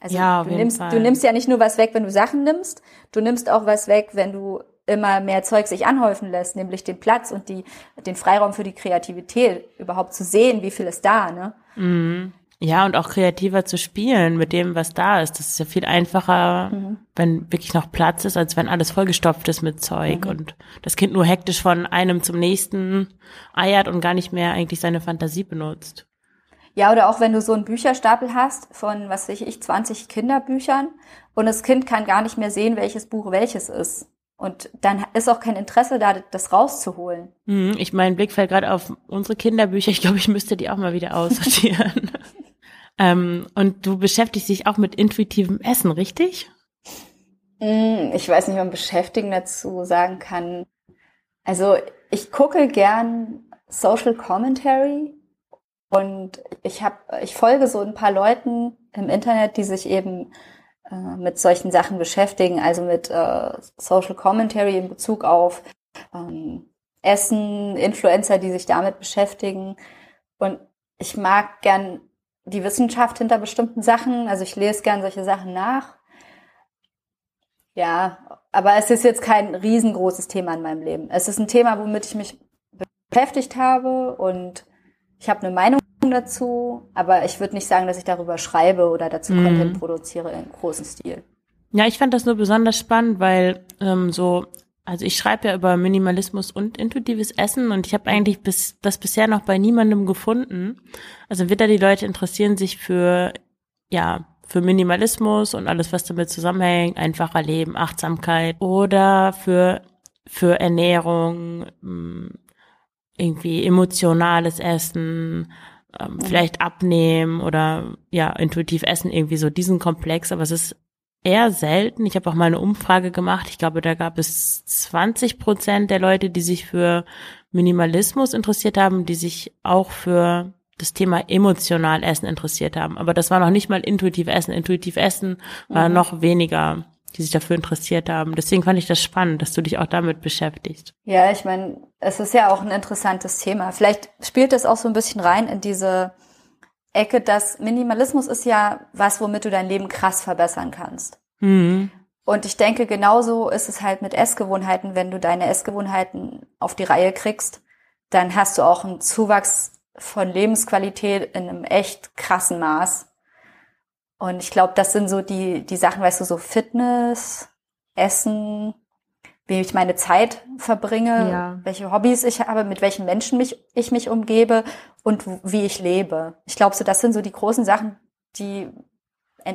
Also Ja, du nimmst, Fall. du nimmst ja nicht nur was weg, wenn du Sachen nimmst, du nimmst auch was weg, wenn du immer mehr Zeug sich anhäufen lässt, nämlich den Platz und die, den Freiraum für die Kreativität, überhaupt zu sehen, wie viel ist da, ne? Mhm. Ja, und auch kreativer zu spielen mit dem, was da ist. Das ist ja viel einfacher, Mhm. wenn wirklich noch Platz ist, als wenn alles vollgestopft ist mit Zeug Mhm. und das Kind nur hektisch von einem zum nächsten eiert und gar nicht mehr eigentlich seine Fantasie benutzt. Ja, oder auch wenn du so einen Bücherstapel hast von, was weiß ich, 20 Kinderbüchern und das Kind kann gar nicht mehr sehen, welches Buch welches ist. Und dann ist auch kein Interesse da, das rauszuholen. Mhm. Ich mein Blick fällt gerade auf unsere Kinderbücher. Ich glaube, ich müsste die auch mal wieder aussortieren. ähm, und du beschäftigst dich auch mit intuitivem Essen, richtig? Mm, Ich weiß nicht, ob man beschäftigen dazu sagen kann. Also ich gucke gern Social Commentary Und ich habe, ich folge so ein paar Leuten im Internet, die sich eben äh, mit solchen Sachen beschäftigen, also mit äh, Social Commentary in Bezug auf ähm, Essen, Influencer, die sich damit beschäftigen. Und ich mag gern die Wissenschaft hinter bestimmten Sachen. Also ich lese gern solche Sachen nach. Ja, aber es ist jetzt kein riesengroßes Thema in meinem Leben. Es ist ein Thema, womit ich mich beschäftigt habe und ich habe eine Meinung dazu, aber ich würde nicht sagen, dass ich darüber schreibe oder dazu mhm. Content produziere im großen Stil. Ja, ich fand das nur besonders spannend, weil ähm, so, also ich schreibe ja über Minimalismus und intuitives Essen und ich habe eigentlich bis das bisher noch bei niemandem gefunden. Also entweder die Leute interessieren sich für ja für Minimalismus und alles, was damit zusammenhängt, einfacher Leben, Achtsamkeit oder für, für Ernährung, mm, irgendwie emotionales Essen, ähm, vielleicht abnehmen oder ja, intuitiv essen, irgendwie so diesen Komplex, aber es ist eher selten. Ich habe auch mal eine Umfrage gemacht. Ich glaube, da gab es 20 Prozent der Leute, die sich für Minimalismus interessiert haben, die sich auch für das Thema emotional Essen interessiert haben. Aber das war noch nicht mal intuitiv Essen. Intuitiv Essen war mhm. noch weniger, die sich dafür interessiert haben. Deswegen fand ich das spannend, dass du dich auch damit beschäftigst. Ja, ich meine, es ist ja auch ein interessantes Thema. Vielleicht spielt es auch so ein bisschen rein in diese Ecke, dass Minimalismus ist ja was, womit du dein Leben krass verbessern kannst. Mhm. Und ich denke, genauso ist es halt mit Essgewohnheiten. Wenn du deine Essgewohnheiten auf die Reihe kriegst, dann hast du auch einen Zuwachs von Lebensqualität in einem echt krassen Maß. Und ich glaube, das sind so die, die Sachen, weißt du, so Fitness, Essen, wie ich meine Zeit verbringe, ja. welche Hobbys ich habe, mit welchen Menschen mich, ich mich umgebe und wie ich lebe. Ich glaube, so das sind so die großen Sachen, die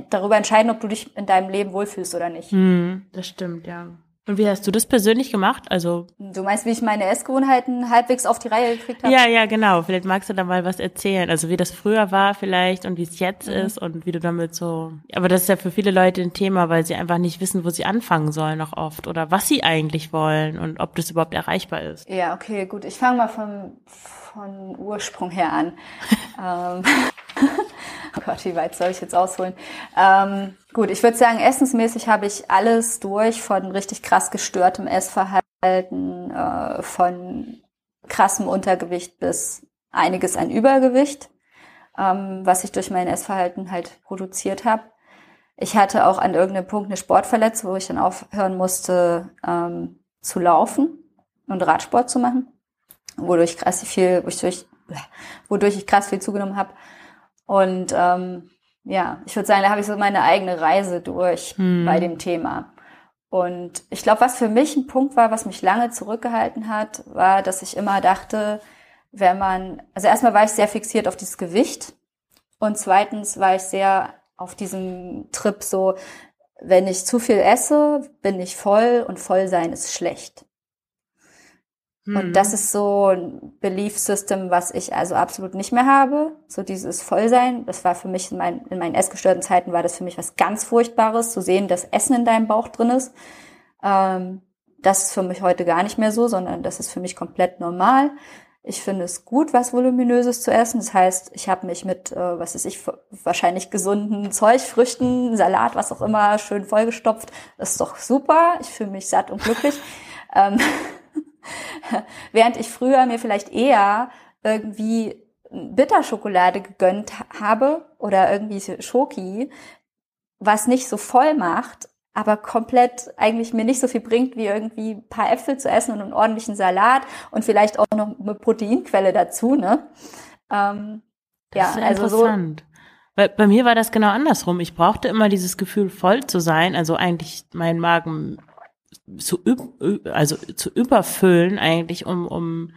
darüber entscheiden, ob du dich in deinem Leben wohlfühlst oder nicht. Hm, das stimmt, ja. Und wie hast du das persönlich gemacht? Also du meinst, wie ich meine Essgewohnheiten halbwegs auf die Reihe gekriegt habe? Ja, ja, genau. Vielleicht magst du da mal was erzählen. Also wie das früher war vielleicht und wie es jetzt mhm. ist und wie du damit so. Aber das ist ja für viele Leute ein Thema, weil sie einfach nicht wissen, wo sie anfangen sollen noch oft oder was sie eigentlich wollen und ob das überhaupt erreichbar ist. Ja, okay, gut. Ich fange mal vom von Ursprung her an. ähm, oh Gott, wie weit soll ich jetzt ausholen? Ähm, gut, ich würde sagen, essensmäßig habe ich alles durch, von richtig krass gestörtem Essverhalten, äh, von krassem Untergewicht bis einiges an Übergewicht, ähm, was ich durch mein Essverhalten halt produziert habe. Ich hatte auch an irgendeinem Punkt eine Sportverletzung, wo ich dann aufhören musste ähm, zu laufen und Radsport zu machen wodurch krass viel, wodurch, wodurch ich krass viel zugenommen habe. Und ähm, ja, ich würde sagen, da habe ich so meine eigene Reise durch hm. bei dem Thema. Und ich glaube, was für mich ein Punkt war, was mich lange zurückgehalten hat, war, dass ich immer dachte, wenn man, also erstmal war ich sehr fixiert auf dieses Gewicht und zweitens war ich sehr auf diesem Trip so, wenn ich zu viel esse, bin ich voll und voll sein ist schlecht. Und mhm. das ist so ein Belief System, was ich also absolut nicht mehr habe. So dieses Vollsein. Das war für mich in, mein, in meinen essgestörten Zeiten war das für mich was ganz Furchtbares, zu sehen, dass Essen in deinem Bauch drin ist. Ähm, das ist für mich heute gar nicht mehr so, sondern das ist für mich komplett normal. Ich finde es gut, was voluminöses zu essen. Das heißt, ich habe mich mit, äh, was ist ich, wahrscheinlich gesunden Zeug, Früchten, Salat, was auch immer, schön vollgestopft. Das ist doch super. Ich fühle mich satt und glücklich. ähm, Während ich früher mir vielleicht eher irgendwie Bitterschokolade gegönnt habe oder irgendwie Schoki, was nicht so voll macht, aber komplett eigentlich mir nicht so viel bringt, wie irgendwie ein paar Äpfel zu essen und einen ordentlichen Salat und vielleicht auch noch eine Proteinquelle dazu, ne? Ähm, das ja, also so. Weil bei mir war das genau andersrum. Ich brauchte immer dieses Gefühl, voll zu sein, also eigentlich mein Magen zu, also zu überfüllen eigentlich, um, um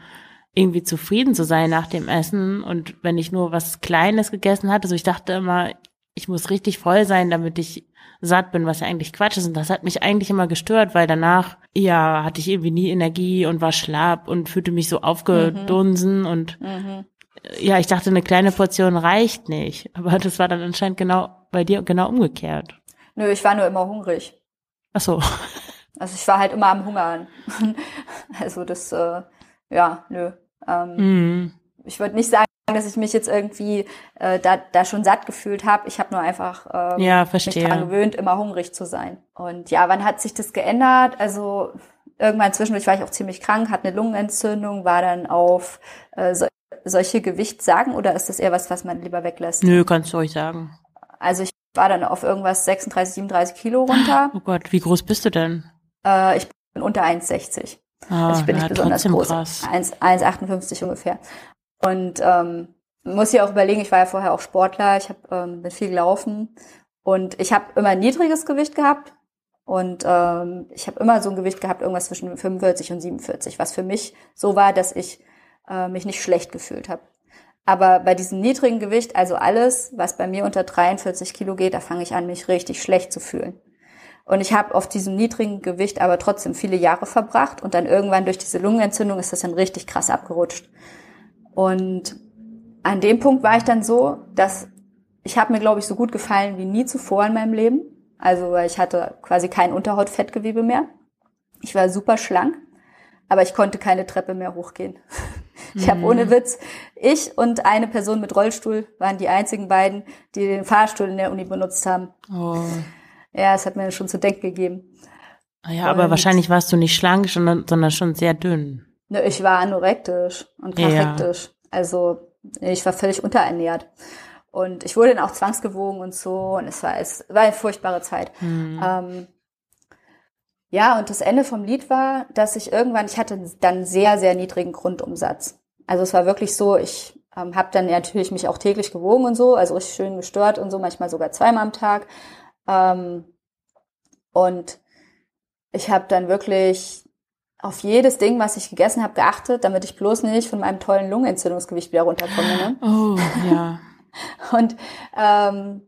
irgendwie zufrieden zu sein nach dem Essen. Und wenn ich nur was Kleines gegessen hatte, also ich dachte immer, ich muss richtig voll sein, damit ich satt bin, was ja eigentlich Quatsch ist. Und das hat mich eigentlich immer gestört, weil danach, ja, hatte ich irgendwie nie Energie und war schlapp und fühlte mich so aufgedunsen mhm. und mhm. ja, ich dachte, eine kleine Portion reicht nicht. Aber das war dann anscheinend genau bei dir genau umgekehrt. Nö, ich war nur immer hungrig. Ach so. Also ich war halt immer am Hungern. also das, äh, ja, nö. Ähm, mm. Ich würde nicht sagen, dass ich mich jetzt irgendwie äh, da, da schon satt gefühlt habe. Ich habe nur einfach ähm, ja, mich daran gewöhnt, immer hungrig zu sein. Und ja, wann hat sich das geändert? Also irgendwann zwischendurch war ich auch ziemlich krank, hatte eine Lungenentzündung, war dann auf äh, so, solche Gewicht sagen oder ist das eher was, was man lieber weglässt? Nö, kannst du euch sagen. Also ich war dann auf irgendwas 36, 37 Kilo runter. Oh Gott, wie groß bist du denn? Äh, ich bin unter 1,60. Ah, also ich bin ja, nicht besonders groß. 1,58 ungefähr. Und ähm, muss ja auch überlegen, ich war ja vorher auch Sportler, ich habe ähm, bin viel gelaufen und ich habe immer ein niedriges Gewicht gehabt und ähm, ich habe immer so ein Gewicht gehabt, irgendwas zwischen 45 und 47, was für mich so war, dass ich äh, mich nicht schlecht gefühlt habe. Aber bei diesem niedrigen Gewicht, also alles, was bei mir unter 43 Kilo geht, da fange ich an, mich richtig schlecht zu fühlen. Und ich habe auf diesem niedrigen Gewicht aber trotzdem viele Jahre verbracht und dann irgendwann durch diese Lungenentzündung ist das dann richtig krass abgerutscht. Und an dem Punkt war ich dann so, dass ich habe mir, glaube ich, so gut gefallen wie nie zuvor in meinem Leben. Also ich hatte quasi kein Unterhautfettgewebe mehr. Ich war super schlank, aber ich konnte keine Treppe mehr hochgehen. Ich habe ohne mhm. Witz, ich und eine Person mit Rollstuhl waren die einzigen beiden, die den Fahrstuhl in der Uni benutzt haben. Oh. Ja, es hat mir schon zu denken gegeben. Ah ja, aber und, wahrscheinlich warst du nicht schlank, sondern, sondern schon sehr dünn. Ne, ich war anorektisch und kachektisch. Ja. Also ich war völlig unterernährt. Und ich wurde dann auch zwangsgewogen und so. Und es war, es war eine furchtbare Zeit. Mhm. Ähm, ja, und das Ende vom Lied war, dass ich irgendwann, ich hatte dann sehr, sehr niedrigen Grundumsatz. Also es war wirklich so, ich ähm, habe dann natürlich mich auch täglich gewogen und so, also richtig schön gestört und so, manchmal sogar zweimal am Tag. Ähm, und ich habe dann wirklich auf jedes Ding, was ich gegessen habe, geachtet, damit ich bloß nicht von meinem tollen Lungenentzündungsgewicht wieder runterkomme. Ne? Oh, ja. und ähm,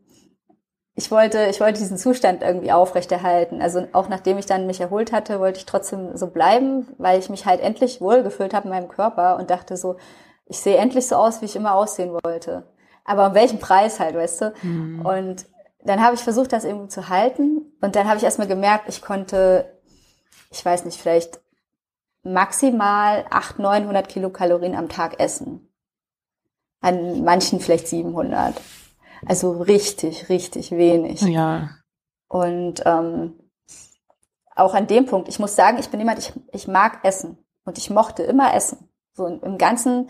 ich wollte, ich wollte diesen Zustand irgendwie aufrechterhalten. Also auch nachdem ich dann mich erholt hatte, wollte ich trotzdem so bleiben, weil ich mich halt endlich wohlgefühlt habe in meinem Körper und dachte so, ich sehe endlich so aus, wie ich immer aussehen wollte. Aber um welchen Preis halt, weißt du? Mhm. Und dann habe ich versucht, das irgendwie zu halten. Und dann habe ich erstmal gemerkt, ich konnte, ich weiß nicht, vielleicht maximal 800, 900 Kilokalorien am Tag essen. An manchen vielleicht 700. Also richtig, richtig wenig. Ja. Und ähm, auch an dem Punkt, ich muss sagen, ich bin jemand, ich, ich mag Essen und ich mochte immer Essen. So im ganzen,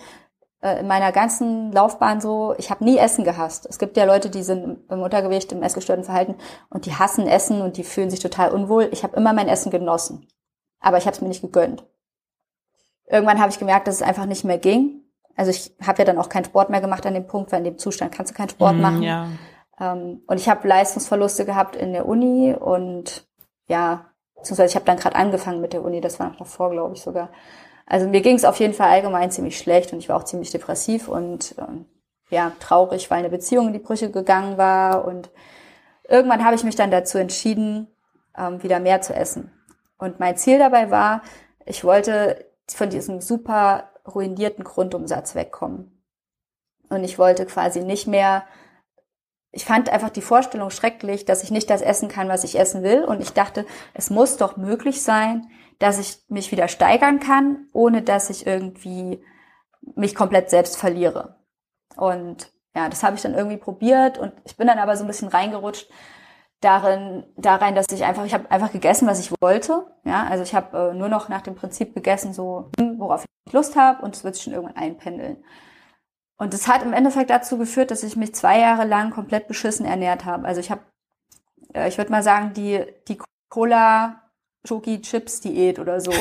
in meiner ganzen Laufbahn so, ich habe nie Essen gehasst. Es gibt ja Leute, die sind im Untergewicht, im essgestörten Verhalten und die hassen Essen und die fühlen sich total unwohl. Ich habe immer mein Essen genossen, aber ich habe es mir nicht gegönnt. Irgendwann habe ich gemerkt, dass es einfach nicht mehr ging also ich habe ja dann auch keinen Sport mehr gemacht an dem Punkt, weil in dem Zustand kannst du keinen Sport mm, machen. Ja. Ähm, und ich habe Leistungsverluste gehabt in der Uni und ja, beziehungsweise ich habe dann gerade angefangen mit der Uni, das war noch davor, glaube ich sogar. Also mir ging es auf jeden Fall allgemein ziemlich schlecht und ich war auch ziemlich depressiv und ähm, ja, traurig, weil eine Beziehung in die Brüche gegangen war. Und irgendwann habe ich mich dann dazu entschieden, ähm, wieder mehr zu essen. Und mein Ziel dabei war, ich wollte von diesem super ruinierten Grundumsatz wegkommen. Und ich wollte quasi nicht mehr, ich fand einfach die Vorstellung schrecklich, dass ich nicht das essen kann, was ich essen will. Und ich dachte, es muss doch möglich sein, dass ich mich wieder steigern kann, ohne dass ich irgendwie mich komplett selbst verliere. Und ja, das habe ich dann irgendwie probiert und ich bin dann aber so ein bisschen reingerutscht, darin, da rein, dass ich einfach, ich habe einfach gegessen, was ich wollte. Ja, also ich habe äh, nur noch nach dem Prinzip gegessen, so hm, worauf ich Lust habe und es wird sich schon irgendwann einpendeln. Und das hat im Endeffekt dazu geführt, dass ich mich zwei Jahre lang komplett beschissen ernährt habe. Also ich habe, äh, ich würde mal sagen, die die Cola Schoki Chips Diät oder so.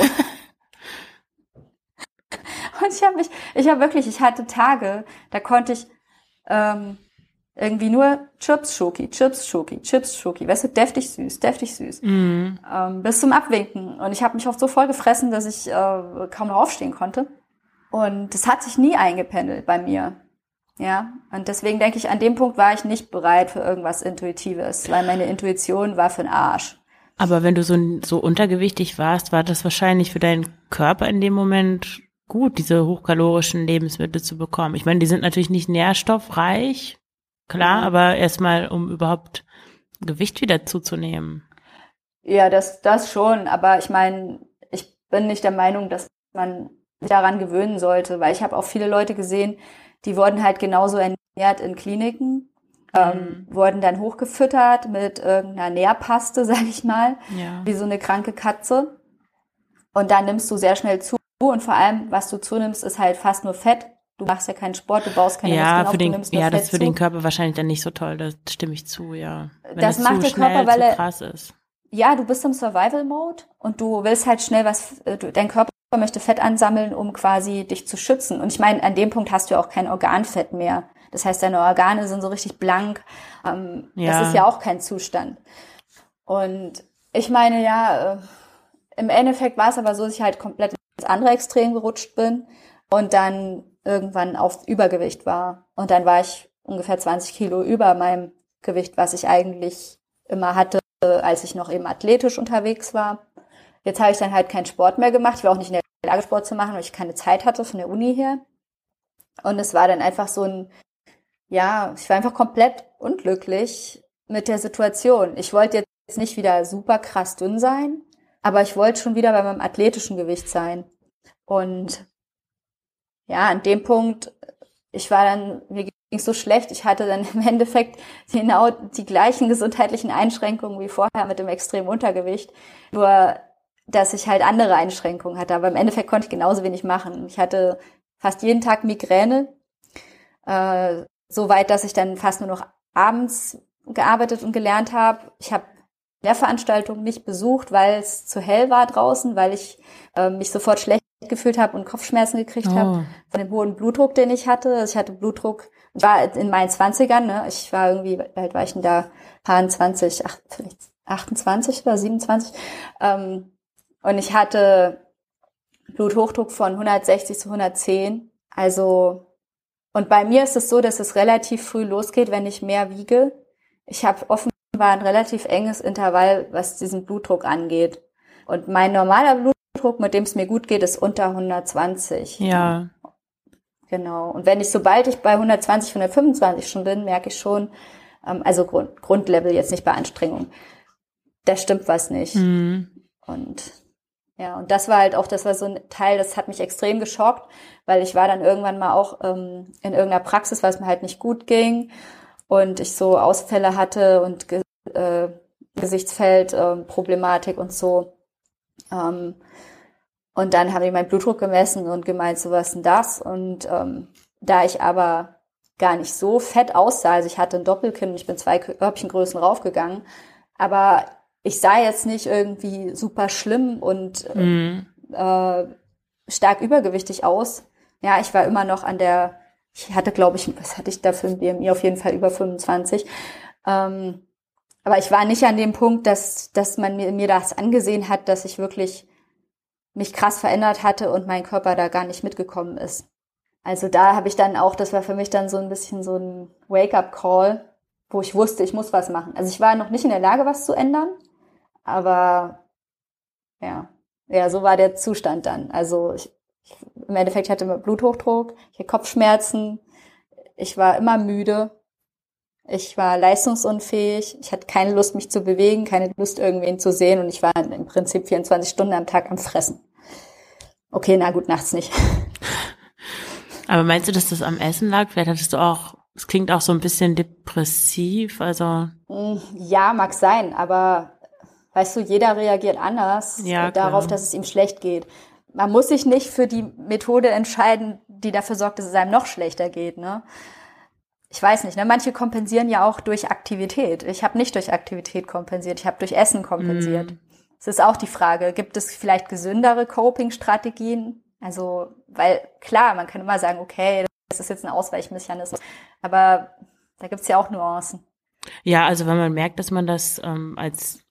und ich habe mich, ich habe wirklich, ich hatte Tage, da konnte ich ähm, irgendwie nur Chips Schoki, Chips Schoki, Chips Schoki, weißt du, deftig süß, deftig süß, mhm. ähm, bis zum Abwinken. Und ich habe mich oft so voll gefressen, dass ich äh, kaum noch aufstehen konnte. Und das hat sich nie eingependelt bei mir. Ja, und deswegen denke ich, an dem Punkt war ich nicht bereit für irgendwas Intuitives, weil meine Intuition war für den Arsch. Aber wenn du so, so untergewichtig warst, war das wahrscheinlich für deinen Körper in dem Moment gut, diese hochkalorischen Lebensmittel zu bekommen. Ich meine, die sind natürlich nicht nährstoffreich, Klar, mhm. aber erstmal, um überhaupt Gewicht wieder zuzunehmen. Ja, das, das schon. Aber ich meine, ich bin nicht der Meinung, dass man daran gewöhnen sollte, weil ich habe auch viele Leute gesehen, die wurden halt genauso ernährt in Kliniken, ähm, mhm. wurden dann hochgefüttert mit irgendeiner Nährpaste, sag ich mal, ja. wie so eine kranke Katze. Und dann nimmst du sehr schnell zu und vor allem, was du zunimmst, ist halt fast nur Fett. Du machst ja keinen Sport, du baust keine ja, Muskeln für den, auf, Ja, das ist für zu. den Körper wahrscheinlich dann nicht so toll, da stimme ich zu, ja. Wenn das macht der Körper, weil er krass ist. Ja, du bist im Survival-Mode und du willst halt schnell was, äh, du, dein Körper möchte Fett ansammeln, um quasi dich zu schützen. Und ich meine, an dem Punkt hast du ja auch kein Organfett mehr. Das heißt, deine Organe sind so richtig blank. Ähm, ja. Das ist ja auch kein Zustand. Und ich meine, ja, äh, im Endeffekt war es aber so, dass ich halt komplett ins andere Extrem gerutscht bin und dann irgendwann auf Übergewicht war. Und dann war ich ungefähr 20 Kilo über meinem Gewicht, was ich eigentlich immer hatte, als ich noch eben athletisch unterwegs war. Jetzt habe ich dann halt keinen Sport mehr gemacht. Ich war auch nicht in der Lage, Sport zu machen, weil ich keine Zeit hatte von der Uni her. Und es war dann einfach so ein, ja, ich war einfach komplett unglücklich mit der Situation. Ich wollte jetzt nicht wieder super krass dünn sein, aber ich wollte schon wieder bei meinem athletischen Gewicht sein. Und ja, an dem Punkt, ich war dann, mir ging so schlecht, ich hatte dann im Endeffekt genau die gleichen gesundheitlichen Einschränkungen wie vorher mit dem extremen Untergewicht, nur dass ich halt andere Einschränkungen hatte. Aber im Endeffekt konnte ich genauso wenig machen. Ich hatte fast jeden Tag Migräne, äh, so weit, dass ich dann fast nur noch abends gearbeitet und gelernt habe. Ich habe Lehrveranstaltungen nicht besucht, weil es zu hell war draußen, weil ich äh, mich sofort schlecht gefühlt habe und Kopfschmerzen gekriegt oh. habe von dem hohen Blutdruck, den ich hatte. Also ich hatte Blutdruck, war in meinen Zwanzigern, ne? Ich war irgendwie, wie alt war ich denn da? Paar 20, ach, vielleicht 28 oder 27. Ähm, und ich hatte Bluthochdruck von 160 zu 110. Also, und bei mir ist es so, dass es relativ früh losgeht, wenn ich mehr wiege. Ich habe offenbar ein relativ enges Intervall, was diesen Blutdruck angeht. Und mein normaler Blutdruck, mit dem es mir gut geht, ist unter 120. Ja. Genau. Und wenn ich, sobald ich bei 120, 125 schon bin, merke ich schon, ähm, also Grund, Grundlevel jetzt nicht bei Anstrengung, da stimmt was nicht. Mhm. Und ja, und das war halt auch, das war so ein Teil, das hat mich extrem geschockt, weil ich war dann irgendwann mal auch ähm, in irgendeiner Praxis, weil es mir halt nicht gut ging und ich so Ausfälle hatte und äh, Gesichtsfeldproblematik ähm, und so. Ähm, und dann habe ich meinen Blutdruck gemessen und gemeint, so was denn das? Und ähm, da ich aber gar nicht so fett aussah, also ich hatte ein Doppelkinn, ich bin zwei Körbchengrößen raufgegangen, aber ich sah jetzt nicht irgendwie super schlimm und äh, mhm. äh, stark übergewichtig aus. Ja, ich war immer noch an der, ich hatte, glaube ich, was hatte ich da für ein BMI? Auf jeden Fall über 25. Ähm, aber ich war nicht an dem Punkt, dass, dass man mir, mir das angesehen hat, dass ich wirklich mich krass verändert hatte und mein Körper da gar nicht mitgekommen ist. Also da habe ich dann auch, das war für mich dann so ein bisschen so ein Wake-up-Call, wo ich wusste, ich muss was machen. Also ich war noch nicht in der Lage, was zu ändern, aber ja, ja, so war der Zustand dann. Also ich, ich, im Endeffekt hatte ich Bluthochdruck, ich hatte Kopfschmerzen, ich war immer müde, ich war leistungsunfähig, ich hatte keine Lust, mich zu bewegen, keine Lust, irgendwen zu sehen und ich war im Prinzip 24 Stunden am Tag am Fressen. Okay, na gut, nachts nicht. Aber meinst du, dass das am Essen lag? Vielleicht hattest du auch, es klingt auch so ein bisschen depressiv, also. Mm, ja, mag sein, aber weißt du, jeder reagiert anders ja, darauf, dass es ihm schlecht geht. Man muss sich nicht für die Methode entscheiden, die dafür sorgt, dass es einem noch schlechter geht. Ne? Ich weiß nicht, ne? manche kompensieren ja auch durch Aktivität. Ich habe nicht durch Aktivität kompensiert, ich habe durch Essen kompensiert. Mm. Es ist auch die Frage, gibt es vielleicht gesündere Coping-Strategien? Also, weil klar, man kann immer sagen, okay, das ist jetzt ein Ausweichmechanismus, aber da gibt's ja auch Nuancen. Ja, also wenn man merkt, dass man das ähm, als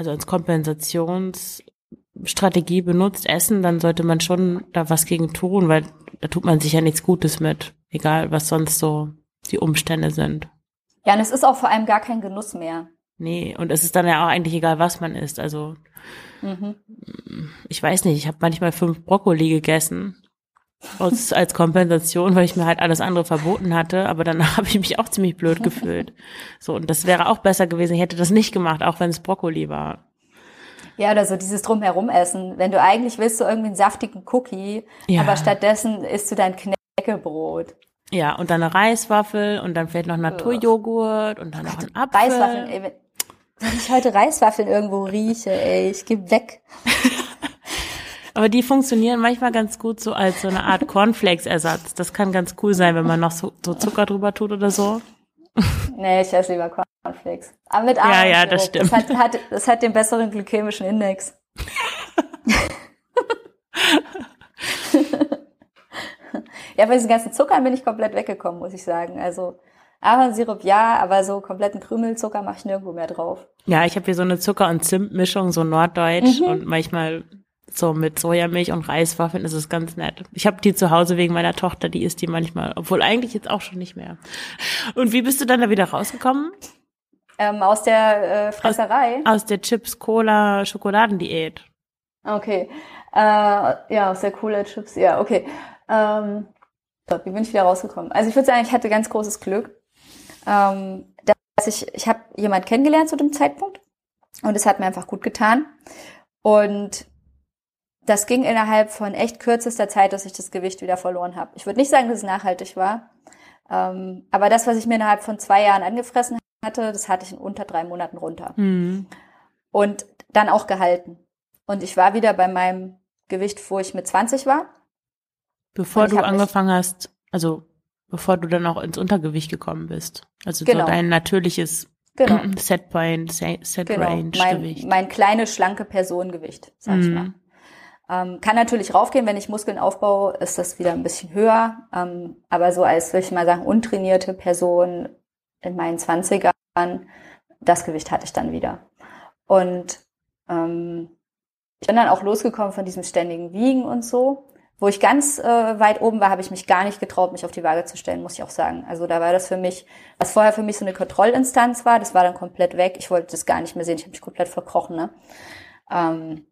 also als Kompensationsstrategie benutzt, Essen, dann sollte man schon da was gegen tun, weil da tut man sich ja nichts Gutes mit, egal was sonst so die Umstände sind. Ja, und es ist auch vor allem gar kein Genuss mehr. Nee, und es ist dann ja auch eigentlich egal, was man isst. Also mhm. ich weiß nicht, ich habe manchmal fünf Brokkoli gegessen aus, als Kompensation, weil ich mir halt alles andere verboten hatte, aber danach habe ich mich auch ziemlich blöd gefühlt. So, und das wäre auch besser gewesen, ich hätte das nicht gemacht, auch wenn es Brokkoli war. Ja, oder so dieses drumherum essen. Wenn du eigentlich willst, so irgendwie einen saftigen Cookie, ja. aber stattdessen isst du dein Knäckebrot. Ja, und dann eine Reiswaffel und dann vielleicht noch Naturjoghurt und dann noch ein Apfel. Reiswaffeln, ey, wenn, wenn ich heute Reiswaffeln irgendwo rieche, ey, ich geh weg. Aber die funktionieren manchmal ganz gut so als so eine Art Cornflakes-Ersatz. Das kann ganz cool sein, wenn man noch so, so Zucker drüber tut oder so. Nee, ich esse lieber Cornflakes. Aber mit Ja, ja, das stimmt. Das hat, hat, das hat den besseren glykämischen Index. ja, bei diesen ganzen Zuckern bin ich komplett weggekommen, muss ich sagen. Also Ahornsirup ja, aber so kompletten Krümelzucker mache ich nirgendwo mehr drauf. Ja, ich habe hier so eine Zucker- und Zimtmischung, so norddeutsch und manchmal so mit Sojamilch und Reiswaffeln ist es ganz nett. Ich habe die zu Hause wegen meiner Tochter, die isst die manchmal, obwohl eigentlich jetzt auch schon nicht mehr. Und wie bist du dann da wieder rausgekommen? Ähm, aus der äh, Fresserei. Aus der Chips Cola Schokoladendiät. Okay. Äh, ja, aus der Cola Chips, ja, okay. Ähm, so, wie bin ich wieder rausgekommen? Also ich würde sagen, ich hatte ganz großes Glück. Ähm, dass ich, ich habe jemand kennengelernt zu dem Zeitpunkt und es hat mir einfach gut getan. Und das ging innerhalb von echt kürzester Zeit, dass ich das Gewicht wieder verloren habe. Ich würde nicht sagen, dass es nachhaltig war, ähm, aber das, was ich mir innerhalb von zwei Jahren angefressen hatte, das hatte ich in unter drei Monaten runter. Hm. Und dann auch gehalten. Und ich war wieder bei meinem Gewicht, wo ich mit 20 war. Bevor du angefangen hast, also bevor du dann auch ins Untergewicht gekommen bist. Also Genau. so dein natürliches Genau. Setpoint, Set, Set Genau, Range mein, Gewicht. mein kleines, schlanke Personengewicht, sag ich Mhm. mal. Ähm, kann natürlich raufgehen, wenn ich Muskeln aufbaue, ist das wieder ein bisschen höher. Ähm, aber so als, würde ich mal sagen, untrainierte Person in meinen Zwanzigern, das Gewicht hatte ich dann wieder. Und ähm, ich bin dann auch losgekommen von diesem ständigen Wiegen und so. Wo ich ganz äh, weit oben war, habe ich mich gar nicht getraut, mich auf die Waage zu stellen, muss ich auch sagen. Also da war das für mich, was vorher für mich so eine Kontrollinstanz war, das war dann komplett weg. Ich wollte das gar nicht mehr sehen, ich habe mich komplett verkrochen. Ne? Ähm,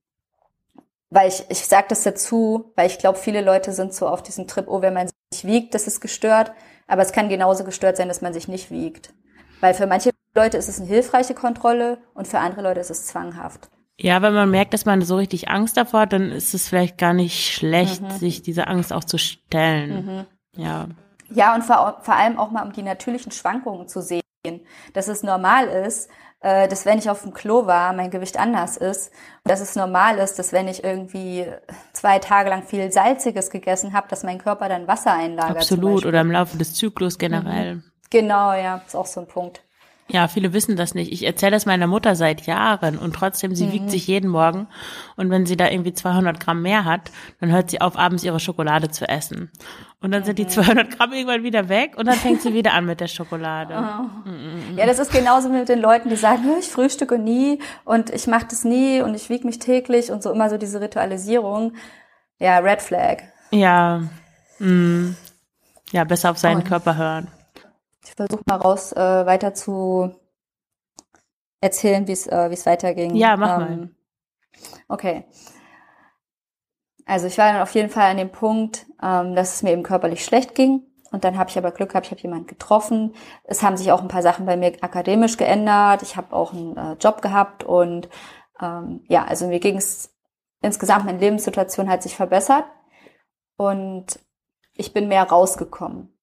weil ich, ich sage das dazu, weil ich glaube, viele Leute sind so auf diesem Trip, oh, wenn man sich wiegt, das ist gestört. Aber es kann genauso gestört sein, dass man sich nicht wiegt. Weil für manche Leute ist es eine hilfreiche Kontrolle und für andere Leute ist es zwanghaft. Ja, wenn man merkt, dass man so richtig Angst davor hat, dann ist es vielleicht gar nicht schlecht, Mhm. sich dieser Angst auch zu stellen. Ja. Ja, und vor, vor allem auch mal um die natürlichen Schwankungen zu sehen. Dass es normal ist, äh, dass wenn ich auf dem Klo war, mein Gewicht anders ist. Und dass es normal ist, dass wenn ich irgendwie zwei Tage lang viel Salziges gegessen habe, dass mein Körper dann Wasser einlagert. Absolut. Oder im Laufe des Zyklus generell. Genau, ja, ist auch so ein Punkt. Ja, viele wissen das nicht. Ich erzähle das meiner Mutter seit Jahren und trotzdem, sie Mhm. wiegt sich jeden Morgen und wenn sie da irgendwie 200 Gramm mehr hat, dann hört sie auf, abends ihre Schokolade zu essen. Und dann Mhm. sind die 200 Gramm irgendwann wieder weg und dann fängt sie wieder an mit der Schokolade. Ja, das ist genauso mit den Leuten, die sagen, "Hö, ich frühstücke nie und ich mache das nie und ich wiege mich täglich und so immer so diese Ritualisierung. Ja, Red Flag. Ja, mm, ja, besser auf seinen Und- Körper hören. Ich versuche mal raus, äh, weiter zu erzählen, wie es äh, es weiterging. Ja, mach mal. Okay. Also ich war dann auf jeden Fall an dem Punkt, ähm, dass es mir eben körperlich schlecht ging. Und dann habe ich aber Glück gehabt, ich habe jemanden getroffen. Es haben sich auch ein paar Sachen bei mir akademisch geändert. Ich habe auch einen äh, Job gehabt und ähm, ja, also mir ging es insgesamt, meine Lebenssituation hat sich verbessert und ich bin mehr rausgekommen,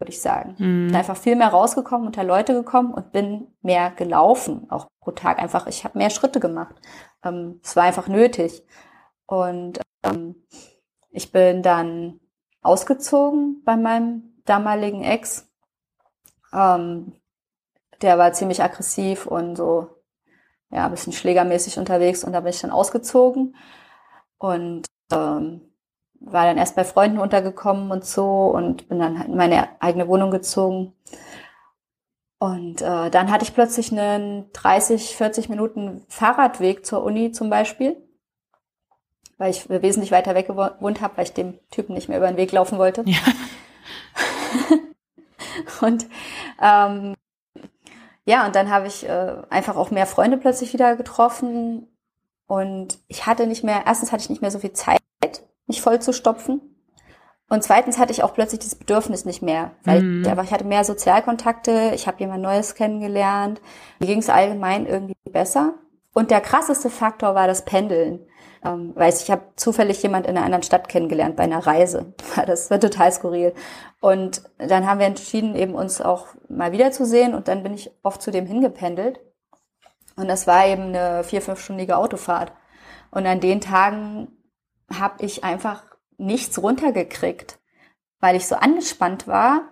würde ich sagen. Mm, Bin einfach viel mehr rausgekommen, unter Leute gekommen und bin mehr gelaufen, auch pro Tag. Einfach, ich habe mehr Schritte gemacht. Ähm, es war einfach nötig. Und ähm, ich bin dann ausgezogen bei meinem damaligen Ex. Ähm, der war ziemlich aggressiv und so, ja, ein bisschen schlägermäßig unterwegs und da bin ich dann ausgezogen und ähm, war dann erst bei Freunden untergekommen und so und bin dann halt in meine eigene Wohnung gezogen. Und äh, dann hatte ich plötzlich einen 30, 40 Minuten Fahrradweg zur Uni zum Beispiel, weil ich wesentlich weiter weg gewohnt habe, weil ich dem Typen nicht mehr über den Weg laufen wollte. Ja. Und ähm, ja, und dann habe ich äh, einfach auch mehr Freunde plötzlich wieder getroffen. Und ich hatte nicht mehr, erstens hatte ich nicht mehr so viel Zeit, mich voll zu stopfen. Und zweitens hatte ich auch plötzlich dieses Bedürfnis nicht mehr, weil Mhm. ich, hatte mehr Sozialkontakte, ich habe jemand Neues kennengelernt, mir ging es allgemein irgendwie besser. Und der krasseste Faktor war das Pendeln. Ähm, weiß ich habe zufällig jemand in einer anderen Stadt kennengelernt bei einer Reise. Das war total skurril. Und dann haben wir entschieden, eben uns auch mal wiederzusehen. Und dann bin ich oft zu dem hingependelt. Und das war eben eine vier, fünfstündige Autofahrt. Und an den Tagen habe ich einfach nichts runtergekriegt, weil ich so angespannt war.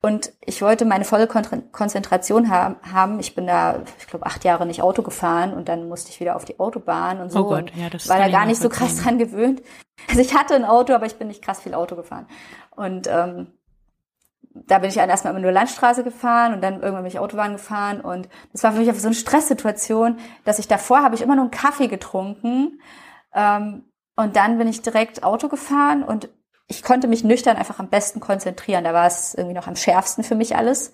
Und ich wollte meine volle Konzentration haben. Ich bin da, ich glaube, acht Jahre nicht Auto gefahren und dann musste ich wieder auf die Autobahn und so. Oh Gott, ja, das war da gar nicht so krass dran gewöhnt. Also ich hatte ein Auto, aber ich bin nicht krass viel Auto gefahren. Und ähm, da bin ich dann erstmal immer nur Landstraße gefahren und dann irgendwann bin ich Autobahn gefahren und das war für mich einfach so eine Stresssituation, dass ich davor habe ich immer nur einen Kaffee getrunken ähm, und dann bin ich direkt Auto gefahren und ich konnte mich nüchtern einfach am besten konzentrieren. Da war es irgendwie noch am schärfsten für mich alles.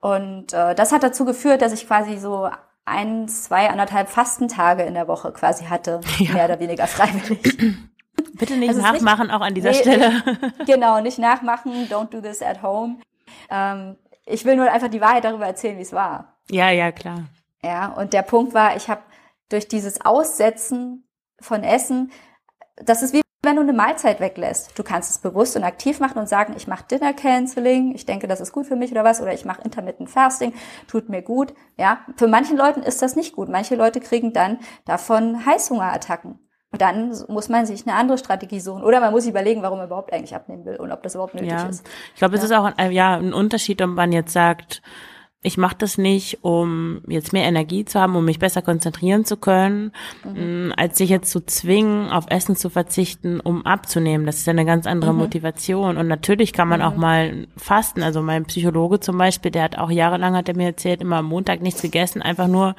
Und äh, das hat dazu geführt, dass ich quasi so ein, zwei, anderthalb Fastentage in der Woche quasi hatte, ja. mehr oder weniger freiwillig. Bitte nicht also nachmachen, nicht, auch an dieser nee, Stelle. genau, nicht nachmachen, don't do this at home. Ähm, ich will nur einfach die Wahrheit darüber erzählen, wie es war. Ja, ja, klar. Ja, und der Punkt war, ich habe durch dieses Aussetzen von Essen, das ist wie wenn du eine Mahlzeit weglässt. Du kannst es bewusst und aktiv machen und sagen, ich mache Dinner Canceling, ich denke, das ist gut für mich oder was, oder ich mache Intermittent Fasting, tut mir gut. Ja, für manchen Leuten ist das nicht gut. Manche Leute kriegen dann davon Heißhungerattacken. Und dann muss man sich eine andere Strategie suchen. Oder man muss überlegen, warum man überhaupt eigentlich abnehmen will und ob das überhaupt nötig ja. ist. Ich glaube, es ist auch ein, ja, ein Unterschied, ob man jetzt sagt, ich mache das nicht, um jetzt mehr Energie zu haben, um mich besser konzentrieren zu können, mhm. Mm, als sich jetzt zu zwingen, auf Essen zu verzichten, um abzunehmen. Das ist ja eine ganz andere mhm. Motivation. Und natürlich kann man mhm. auch mal fasten. Also mein Psychologe zum Beispiel, der hat auch jahrelang, hat er mir erzählt, immer am Montag nichts gegessen, einfach nur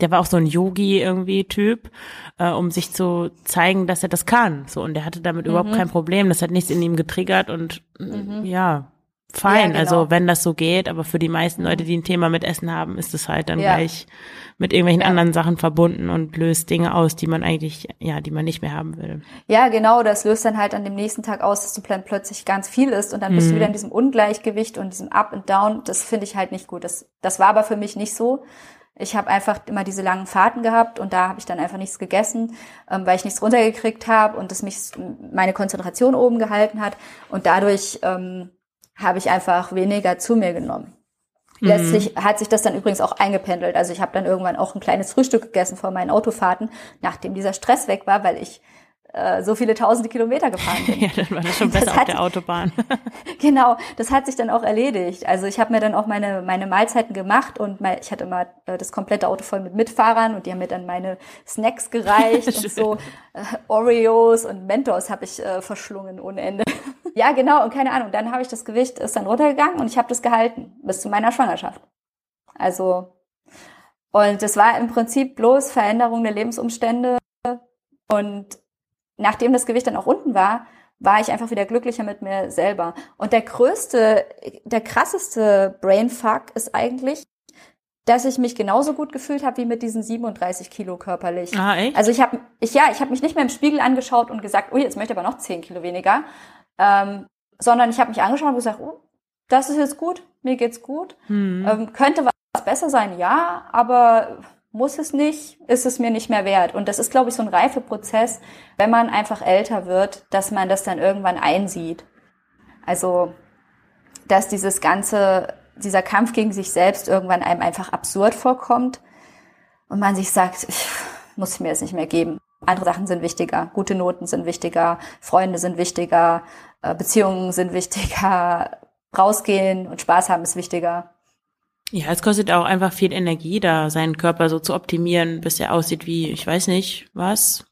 der war auch so ein Yogi irgendwie Typ, äh, um sich zu zeigen, dass er das kann. So und der hatte damit mhm. überhaupt kein Problem. Das hat nichts in ihm getriggert und mhm. ja, fein. Ja, genau. Also wenn das so geht, aber für die meisten Leute, die ein Thema mit Essen haben, ist es halt dann ja. gleich mit irgendwelchen ja. anderen Sachen verbunden und löst Dinge aus, die man eigentlich, ja, die man nicht mehr haben will. Ja, genau, das löst dann halt an dem nächsten Tag aus, dass du plötzlich ganz viel isst und dann bist mhm. du wieder in diesem Ungleichgewicht und diesem Up and Down. Das finde ich halt nicht gut. Das, das war aber für mich nicht so. Ich habe einfach immer diese langen Fahrten gehabt und da habe ich dann einfach nichts gegessen, ähm, weil ich nichts runtergekriegt habe und das mich meine Konzentration oben gehalten hat und dadurch ähm, habe ich einfach weniger zu mir genommen. Mhm. Letztlich hat sich das dann übrigens auch eingependelt. Also ich habe dann irgendwann auch ein kleines Frühstück gegessen vor meinen Autofahrten, nachdem dieser Stress weg war, weil ich äh, so viele tausende Kilometer gefahren bin. ja, dann war das schon besser das auf der Autobahn. genau, das hat sich dann auch erledigt. Also ich habe mir dann auch meine, meine Mahlzeiten gemacht und mein, ich hatte immer äh, das komplette Auto voll mit Mitfahrern und die haben mir dann meine Snacks gereicht und so äh, Oreos und Mentos habe ich äh, verschlungen ohne Ende. Ja, genau, und keine Ahnung, dann habe ich das Gewicht, ist dann runtergegangen und ich habe das gehalten bis zu meiner Schwangerschaft. Also, und das war im Prinzip bloß Veränderung der Lebensumstände und nachdem das Gewicht dann auch unten war, war ich einfach wieder glücklicher mit mir selber. Und der größte, der krasseste Brainfuck ist eigentlich, dass ich mich genauso gut gefühlt habe wie mit diesen 37 Kilo körperlich. Ah, echt? Also ich habe, ich ja, ich habe mich nicht mehr im Spiegel angeschaut und gesagt, oh, jetzt möchte ich aber noch 10 Kilo weniger, ähm, sondern ich habe mich angeschaut und gesagt, oh, das ist jetzt gut, mir geht's gut, hm. ähm, könnte was besser sein, ja, aber muss es nicht, ist es mir nicht mehr wert. Und das ist, glaube ich, so ein Reifeprozess, wenn man einfach älter wird, dass man das dann irgendwann einsieht. Also, dass dieses ganze, dieser Kampf gegen sich selbst irgendwann einem einfach absurd vorkommt und man sich sagt, ich muss mir es nicht mehr geben. Andere Sachen sind wichtiger, gute Noten sind wichtiger, Freunde sind wichtiger, äh, Beziehungen sind wichtiger, rausgehen und Spaß haben ist wichtiger. Ja, es kostet auch einfach viel Energie, da seinen Körper so zu optimieren, bis er aussieht wie, ich weiß nicht, was.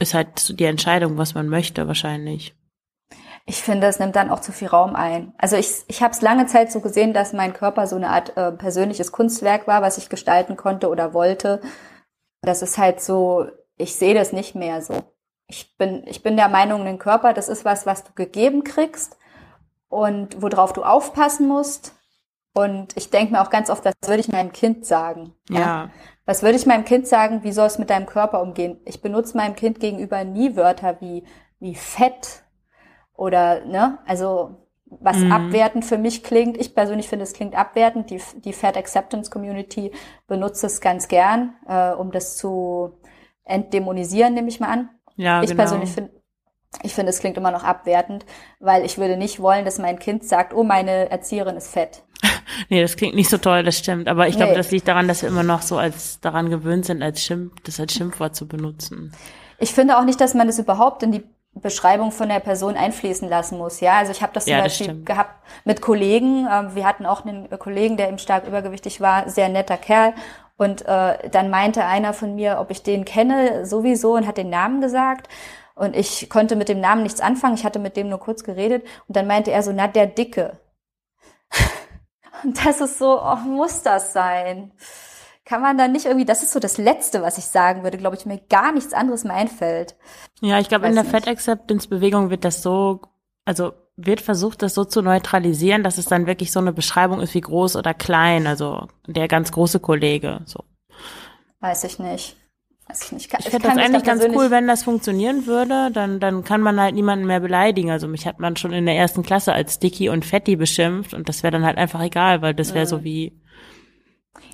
Ist halt die Entscheidung, was man möchte, wahrscheinlich. Ich finde, es nimmt dann auch zu viel Raum ein. Also ich, ich habe es lange Zeit so gesehen, dass mein Körper so eine Art äh, persönliches Kunstwerk war, was ich gestalten konnte oder wollte. Das ist halt so, ich sehe das nicht mehr so. Ich bin, ich bin der Meinung, ein Körper, das ist was, was du gegeben kriegst und worauf du aufpassen musst und ich denke mir auch ganz oft, was würde ich meinem Kind sagen? Ja. ja. Was würde ich meinem Kind sagen, wie soll es mit deinem Körper umgehen? Ich benutze meinem Kind gegenüber nie Wörter wie, wie fett oder, ne, also was mhm. abwertend für mich klingt. Ich persönlich finde, es klingt abwertend. Die, die Fat Acceptance Community benutzt es ganz gern, äh, um das zu entdämonisieren, nehme ich mal an. Ja, ich genau. persönlich finde, ich finde, es klingt immer noch abwertend, weil ich würde nicht wollen, dass mein Kind sagt, oh, meine Erzieherin ist fett. Nee, das klingt nicht so toll, das stimmt. Aber ich glaube, Nee. das liegt daran, dass wir immer noch so als daran gewöhnt sind, als Schimpf, das als Schimpfwort zu benutzen. Ich finde auch nicht, dass man das überhaupt in die Beschreibung von der Person einfließen lassen muss. Ja, also ich habe das zum Ja, das Beispiel stimmt. gehabt mit Kollegen. Ähm, wir hatten auch einen Kollegen, der eben stark übergewichtig war, sehr netter Kerl. Und äh, dann meinte einer von mir, ob ich den kenne, sowieso, und hat den Namen gesagt. Und ich konnte mit dem Namen nichts anfangen. Ich hatte mit dem nur kurz geredet. Und dann meinte er so, na, der Dicke. Und das ist so, oh, muss das sein? Kann man da nicht irgendwie, das ist so das Letzte, was ich sagen würde, glaube ich, mir gar nichts anderes mehr einfällt. Ja, ich glaube, in der. Fat Acceptance Bewegung wird das so, also wird versucht, das so zu neutralisieren, dass es dann wirklich so eine Beschreibung ist wie groß oder klein, also der ganz große Kollege, so. Weiß ich nicht. Weiß ich nicht. Ich finde kann das eigentlich ganz cool, wenn das funktionieren würde, dann, dann kann man halt niemanden mehr beleidigen. Also mich hat man schon in der ersten Klasse als Dicky und Fetti beschimpft und das wäre dann halt einfach egal, weil das wäre Mhm. so wie,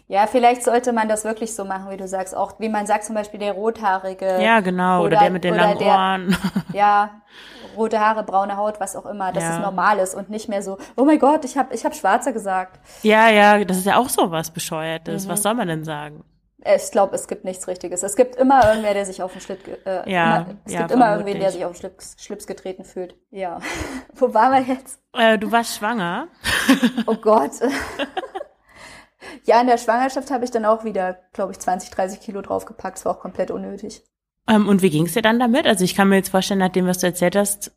Ja, vielleicht sollte man das wirklich so machen, wie du sagst. Auch wie man sagt, zum Beispiel der rothaarige. ja genau, oder, oder- der mit den langen Ohren. Ja, rote Haare, braune Haut, was auch immer, dass Ja. es normal ist und nicht mehr so, oh mein Gott, ich habe ich hab Schwarzer gesagt. ja, ja, das ist ja auch so was Bescheuertes. Mhm. Was soll man denn sagen? Ich glaube, es gibt nichts Richtiges. Es gibt immer irgendwer, der sich auf den Schlips, ge- äh, Ja, immer, es ja, gibt immer irgendwen, der sich auf den Schlips, Schlips getreten fühlt. Ja. Wo waren wir jetzt? Äh, du warst schwanger. Oh Gott. ja, in der Schwangerschaft habe ich dann auch wieder, glaube ich, 20, 30 Kilo draufgepackt. Das war auch komplett unnötig. Ähm, und wie ging's dir dann damit? Also ich kann mir jetzt vorstellen, nach dem, was du erzählt hast,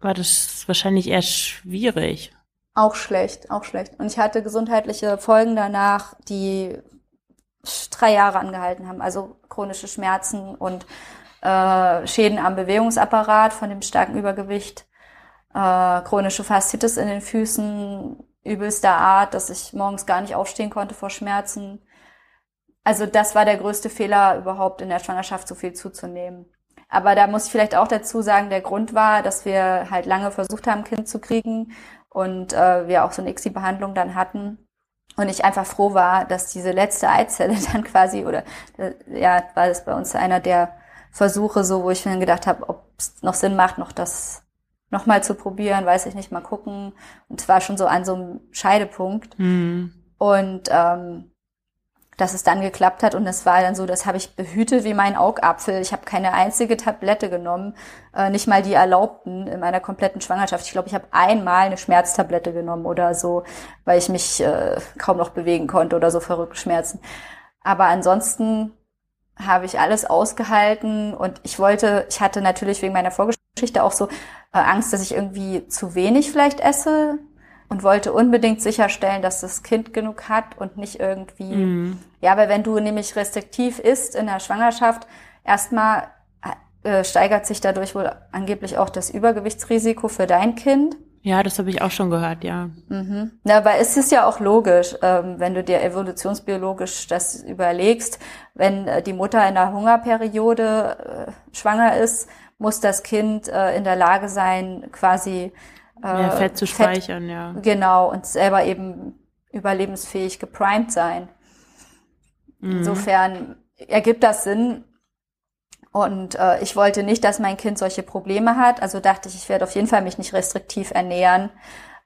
war das wahrscheinlich eher schwierig. Auch schlecht, auch schlecht. Und ich hatte gesundheitliche Folgen danach, die drei Jahre angehalten haben. Also chronische Schmerzen und äh, Schäden am Bewegungsapparat von dem starken Übergewicht, äh, chronische Faszitis in den Füßen übelster Art, dass ich morgens gar nicht aufstehen konnte vor Schmerzen. Also das war der größte Fehler überhaupt in der Schwangerschaft, so viel zuzunehmen. Aber da muss ich vielleicht auch dazu sagen, der Grund war, dass wir halt lange versucht haben, ein Kind zu kriegen und äh, wir auch so eine ICSI-Behandlung dann hatten. Und ich einfach froh war, dass diese letzte Eizelle dann quasi, oder äh, ja, war das bei uns einer der Versuche so, wo ich mir gedacht habe, ob es noch Sinn macht, noch das nochmal zu probieren, weiß ich nicht, mal gucken. Und es war schon so an so einem Scheidepunkt. Hm. Und ähm, dass es dann geklappt hat und das war dann so, das habe ich behütet wie mein Augapfel. Ich habe keine einzige Tablette genommen, äh, nicht mal die erlaubten in meiner kompletten Schwangerschaft. Ich glaube, ich habe einmal eine Schmerztablette genommen oder so, weil ich mich äh, kaum noch bewegen konnte oder so verrückte Schmerzen. Aber ansonsten habe ich alles ausgehalten und ich wollte, ich hatte natürlich wegen meiner Vorgeschichte auch so äh, Angst, dass ich irgendwie zu wenig vielleicht esse und wollte unbedingt sicherstellen, dass das Kind genug hat und nicht irgendwie, Mhm. ja, weil wenn du nämlich restriktiv isst in der Schwangerschaft, erstmal äh, steigert sich dadurch wohl angeblich auch das Übergewichtsrisiko für dein Kind. Ja, das habe ich auch schon gehört, ja. Mhm. Na, aber es ist ja auch logisch, ähm, wenn du dir evolutionsbiologisch das überlegst, wenn äh, die Mutter in der Hungerperiode äh, schwanger ist, muss das Kind äh, in der Lage sein, quasi Mehr Fett zu speichern, ja. Genau, und selber eben überlebensfähig geprimed sein. Mhm. Insofern ergibt das Sinn. Und äh, ich wollte nicht, dass mein Kind solche Probleme hat. Also dachte ich, ich werde auf jeden Fall mich nicht restriktiv ernähren.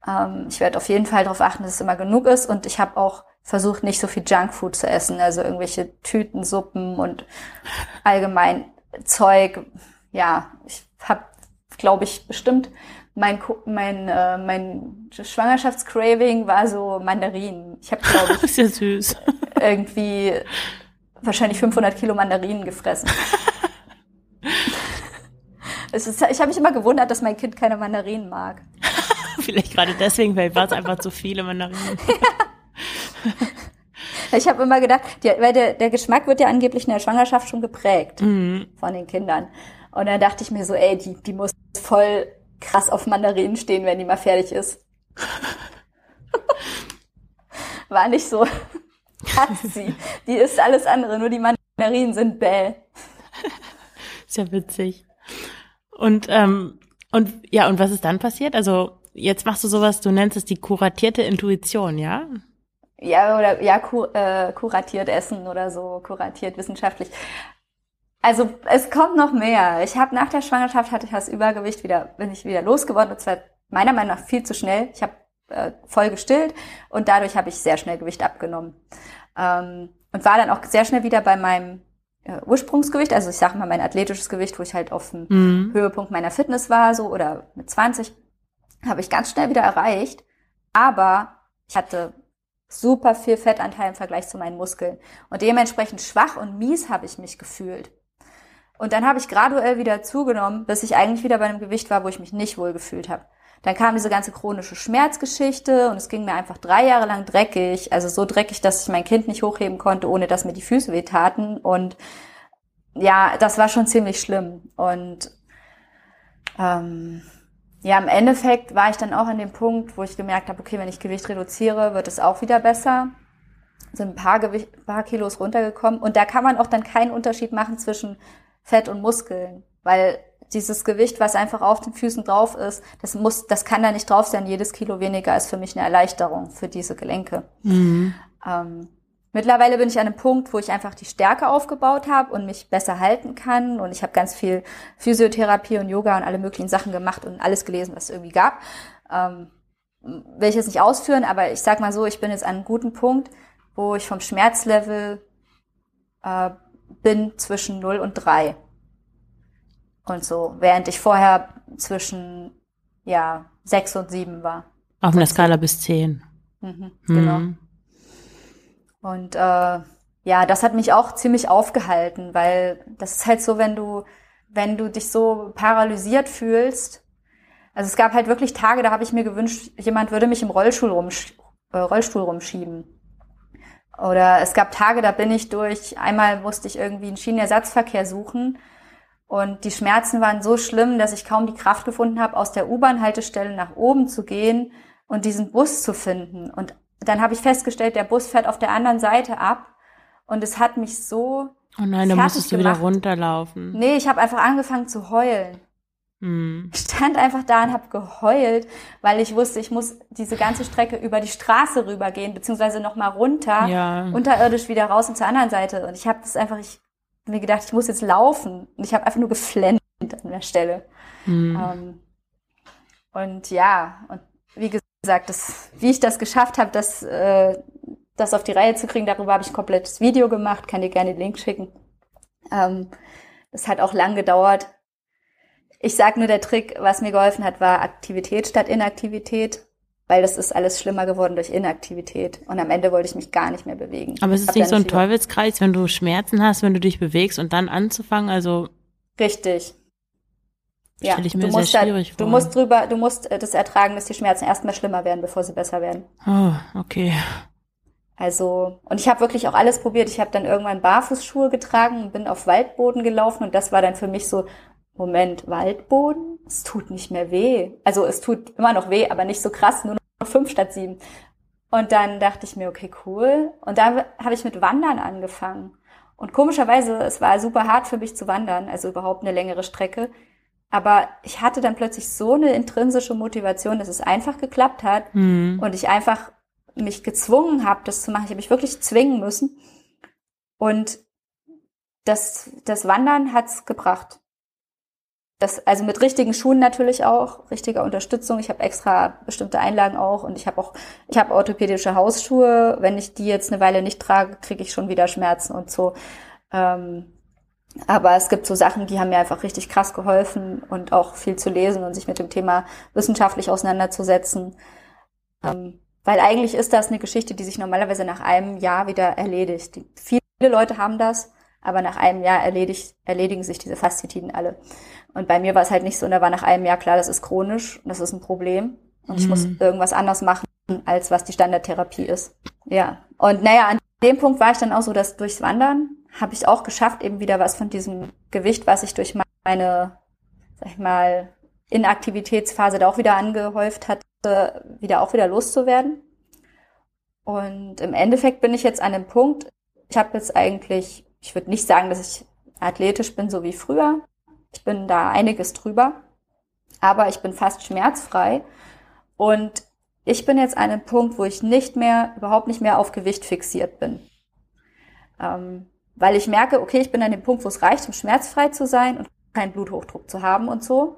Ähm, ich werde auf jeden Fall darauf achten, dass es immer genug ist. Und ich habe auch versucht, nicht so viel Junkfood zu essen. Also irgendwelche Tütensuppen und allgemein Zeug. Ja, ich habe, glaube ich, bestimmt mein mein äh, mein Schwangerschaftscraving war so Mandarinen. Ich habe glaube ich ja süß. irgendwie wahrscheinlich 500 Kilo Mandarinen gefressen. es ist, ich habe mich immer gewundert, dass mein Kind keine Mandarinen mag. Vielleicht gerade deswegen, vielleicht war es einfach zu viele Mandarinen. Ich habe immer gedacht, die, weil der, der Geschmack wird ja angeblich in der Schwangerschaft schon geprägt Mhm. von den Kindern. Und dann dachte ich mir so, ey, die, die muss voll krass auf Mandarinen stehen, wenn die mal fertig ist. War nicht so. Hat sie. Die ist alles andere, nur die Mandarinen sind bäh. Ist ja witzig. Und, ähm, und, ja, und was ist dann passiert? Also, jetzt machst du sowas, du nennst es die kuratierte Intuition, ja? Ja, oder ja, kur, äh, kuratiert essen oder so, kuratiert wissenschaftlich. Also es kommt noch mehr. Ich habe nach der Schwangerschaft hatte ich das Übergewicht wieder, bin ich wieder losgeworden und zwar meiner Meinung nach viel zu schnell. Ich habe äh, voll gestillt und dadurch habe ich sehr schnell Gewicht abgenommen ähm, und war dann auch sehr schnell wieder bei meinem äh, Ursprungsgewicht. Also ich sage mal mein athletisches Gewicht, wo ich halt auf dem mhm. Höhepunkt meiner Fitness war, so oder mit 20 habe ich ganz schnell wieder erreicht. Aber ich hatte super viel Fettanteil im Vergleich zu meinen Muskeln und dementsprechend schwach und mies habe ich mich gefühlt. Und dann habe ich graduell wieder zugenommen, bis ich eigentlich wieder bei einem Gewicht war, wo ich mich nicht wohl gefühlt habe. Dann kam diese ganze chronische Schmerzgeschichte und es ging mir einfach drei Jahre lang dreckig. Also so dreckig, dass ich mein Kind nicht hochheben konnte, ohne dass mir die Füße wehtaten. Und ja, das war schon ziemlich schlimm. Und ähm, ja, im Endeffekt war ich dann auch an dem Punkt, wo ich gemerkt habe, okay, wenn ich Gewicht reduziere, wird es auch wieder besser. Sind ein paar, Gewicht, paar Kilos runtergekommen. Und da kann man auch dann keinen Unterschied machen zwischen Fett und Muskeln, weil dieses Gewicht, was einfach auf den Füßen drauf ist, das muss, das kann da nicht drauf sein. Jedes Kilo weniger ist für mich eine Erleichterung für diese Gelenke. Mhm. Ähm, mittlerweile bin ich an einem Punkt, wo ich einfach die Stärke aufgebaut habe und mich besser halten kann. Und ich habe ganz viel Physiotherapie und Yoga und alle möglichen Sachen gemacht und alles gelesen, was es irgendwie gab. Ähm, will ich jetzt nicht ausführen, aber ich sag mal so, ich bin jetzt an einem guten Punkt, wo ich vom Schmerzlevel äh, bin zwischen 0 und 3. Und so, während ich vorher zwischen ja, 6 und 7 war. Auf einer Skala bis 10. Mhm, genau. Mhm. Und äh, ja, das hat mich auch ziemlich aufgehalten, weil das ist halt so, wenn du, wenn du dich so paralysiert fühlst. Also es gab halt wirklich Tage, da habe ich mir gewünscht, jemand würde mich im Rollstuhl, rumsch äh, Rollstuhl rumschieben. Oder es gab Tage, da bin ich durch, einmal musste ich irgendwie einen Schienenersatzverkehr suchen und die Schmerzen waren so schlimm, dass ich kaum die Kraft gefunden habe, aus der U-Bahn-Haltestelle nach oben zu gehen und diesen Bus zu finden. Und dann habe ich festgestellt, der Bus fährt auf der anderen Seite ab und es hat mich so Oh nein, da musstest du wieder runterlaufen. Nee, ich habe einfach angefangen zu heulen. Hm. Ich stand einfach da und habe geheult, weil ich wusste, ich muss diese ganze Strecke über die Straße rübergehen, beziehungsweise nochmal runter, ja. unterirdisch wieder raus und zur anderen Seite. Und ich habe das einfach, ich mir gedacht, ich muss jetzt laufen. Und ich habe einfach nur geflennt an der Stelle. Hm. Ähm, und ja, und wie gesagt, das, wie ich das geschafft habe, das, äh, das auf die Reihe zu kriegen, darüber habe ich ein komplettes Video gemacht, kann dir gerne den Link schicken. Ähm, das hat auch lang gedauert, ich sag nur, der Trick, was mir geholfen hat, war Aktivität statt Inaktivität, weil das ist alles schlimmer geworden durch Inaktivität. Und am Ende wollte ich mich gar nicht mehr bewegen. Aber es ist nicht so ein Teufelskreis, wenn du Schmerzen hast, wenn du dich bewegst und dann anzufangen, also. Richtig. Ja, ich mir du musst, da, du musst drüber, du musst äh, das ertragen, dass die Schmerzen erstmal schlimmer werden, bevor sie besser werden. Oh, okay. Also, und ich habe wirklich auch alles probiert. Ich habe dann irgendwann Barfußschuhe getragen und bin auf Waldboden gelaufen und das war dann für mich so, Moment, Waldboden? Es tut nicht mehr weh. Also es tut immer noch weh, aber nicht so krass, nur noch fünf statt sieben. Und dann dachte ich mir, okay, cool. Und dann habe ich mit Wandern angefangen. Und komischerweise, es war super hart für mich zu wandern, also überhaupt eine längere Strecke. Aber ich hatte dann plötzlich so eine intrinsische Motivation, dass es einfach geklappt hat mhm. und ich einfach mich gezwungen habe, das zu machen. Ich habe mich wirklich zwingen müssen. Und das, das Wandern hat's gebracht. Das, also mit richtigen Schuhen natürlich auch, richtiger Unterstützung. Ich habe extra bestimmte Einlagen auch und ich habe auch, ich habe orthopädische Hausschuhe. Wenn ich die jetzt eine Weile nicht trage, kriege ich schon wieder Schmerzen und so. Ähm, aber es gibt so Sachen, die haben mir einfach richtig krass geholfen und auch viel zu lesen und sich mit dem Thema wissenschaftlich auseinanderzusetzen. Ähm, weil eigentlich ist das eine Geschichte, die sich normalerweise nach einem Jahr wieder erledigt. Die, viele Leute haben das, aber nach einem Jahr erledigt, erledigen sich diese Faszitiden alle. Und bei mir war es halt nicht so, und da war nach einem Jahr klar, das ist chronisch, das ist ein Problem und mhm. ich muss mhm. irgendwas anders machen, als was die Standardtherapie ist. Ja. Und naja, an dem Punkt war ich dann auch so, dass durchs Wandern habe ich auch geschafft, eben wieder was von diesem Gewicht, was ich durch meine, sag ich mal, Inaktivitätsphase da auch wieder angehäuft hatte, wieder auch wieder loszuwerden. Und im Endeffekt bin ich jetzt an dem Punkt, ich habe jetzt eigentlich, ich würde nicht sagen, dass ich athletisch bin, so wie früher, ich bin da einiges drüber, aber ich bin fast schmerzfrei und ich bin jetzt an einem Punkt, wo ich nicht mehr, überhaupt nicht mehr auf Gewicht fixiert bin. Ähm, weil ich merke, okay, ich bin an dem Punkt, wo es reicht, um schmerzfrei zu sein und keinen Bluthochdruck zu haben und so.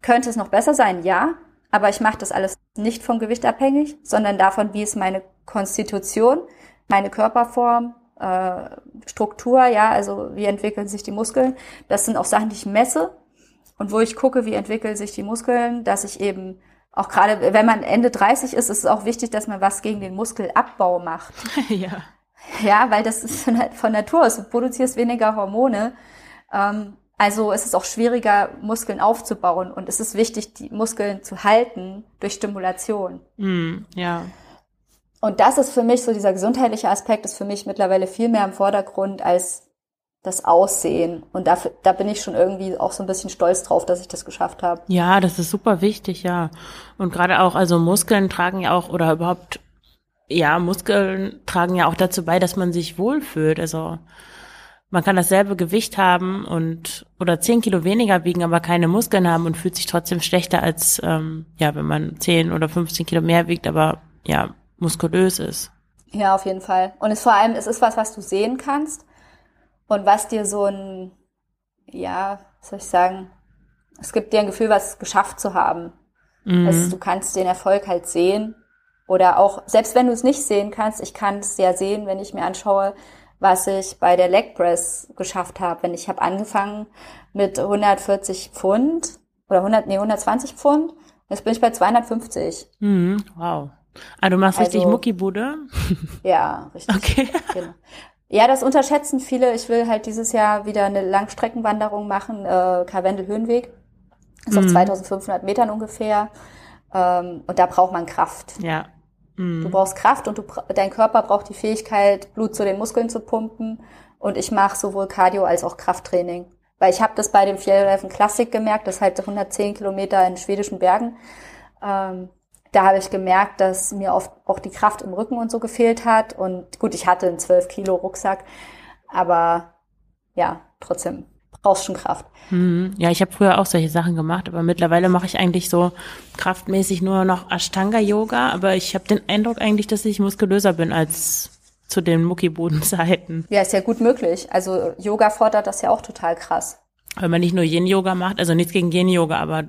Könnte es noch besser sein? Ja. Aber ich mache das alles nicht vom Gewicht abhängig, sondern davon, wie ist meine Konstitution, meine Körperform, Struktur, ja, also wie entwickeln sich die Muskeln. Das sind auch Sachen, die ich messe und wo ich gucke, wie entwickeln sich die Muskeln, dass ich eben auch gerade, wenn man Ende 30 ist, ist es auch wichtig, dass man was gegen den Muskelabbau macht. ja. Ja, weil das ist von Natur aus, du produzierst weniger Hormone. Ähm, also es ist auch schwieriger, Muskeln aufzubauen und es ist wichtig, die Muskeln zu halten durch Stimulation. Mm, ja. Und das ist für mich so, dieser gesundheitliche Aspekt ist für mich mittlerweile viel mehr im Vordergrund als das Aussehen. Und dafür, da bin ich schon irgendwie auch so ein bisschen stolz drauf, dass ich das geschafft habe. Ja, das ist super wichtig, ja. Und gerade auch, also Muskeln tragen ja auch, oder überhaupt, ja, Muskeln tragen ja auch dazu bei, dass man sich wohlfühlt. Also man kann dasselbe Gewicht haben und oder zehn Kilo weniger wiegen, aber keine Muskeln haben und fühlt sich trotzdem schlechter als ähm, ja, wenn man zehn oder 15 Kilo mehr wiegt, aber ja muskulös ist. Ja, auf jeden Fall. Und es vor allem, es ist was, was du sehen kannst und was dir so ein, ja, was soll ich sagen, es gibt dir ein Gefühl, was geschafft zu haben. Mhm. Also du kannst den Erfolg halt sehen oder auch, selbst wenn du es nicht sehen kannst, ich kann es ja sehen, wenn ich mir anschaue, was ich bei der Leg Press geschafft habe. Wenn ich habe angefangen mit 140 Pfund oder 100, nee, 120 Pfund, jetzt bin ich bei 250. Mhm, wow. Ah, du machst also, richtig Muckibude? Ja, richtig. Okay. Genau. Ja, das unterschätzen viele. Ich will halt dieses Jahr wieder eine Langstreckenwanderung machen, äh, Karwendel-Höhenweg. Ist mhm. auf 2500 Metern ungefähr. Ähm, und da braucht man Kraft. Ja. Mhm. Du brauchst Kraft und du, dein Körper braucht die Fähigkeit, Blut zu den Muskeln zu pumpen. Und ich mache sowohl Cardio als auch Krafttraining. Weil ich habe das bei dem Fjellreifen Classic gemerkt, das ist halt 110 Kilometer in schwedischen Bergen. Ähm, da habe ich gemerkt, dass mir oft auch die Kraft im Rücken und so gefehlt hat. Und gut, ich hatte einen 12 Kilo Rucksack, aber ja, trotzdem brauchst schon Kraft. Mhm. Ja, ich habe früher auch solche Sachen gemacht, aber mittlerweile mache ich eigentlich so kraftmäßig nur noch Ashtanga-Yoga, aber ich habe den Eindruck eigentlich, dass ich muskulöser bin als zu den Muckibodenzeiten. Ja, ist ja gut möglich. Also Yoga fordert das ja auch total krass. Wenn man nicht nur Yin-Yoga macht, also nichts gegen Yin-Yoga, aber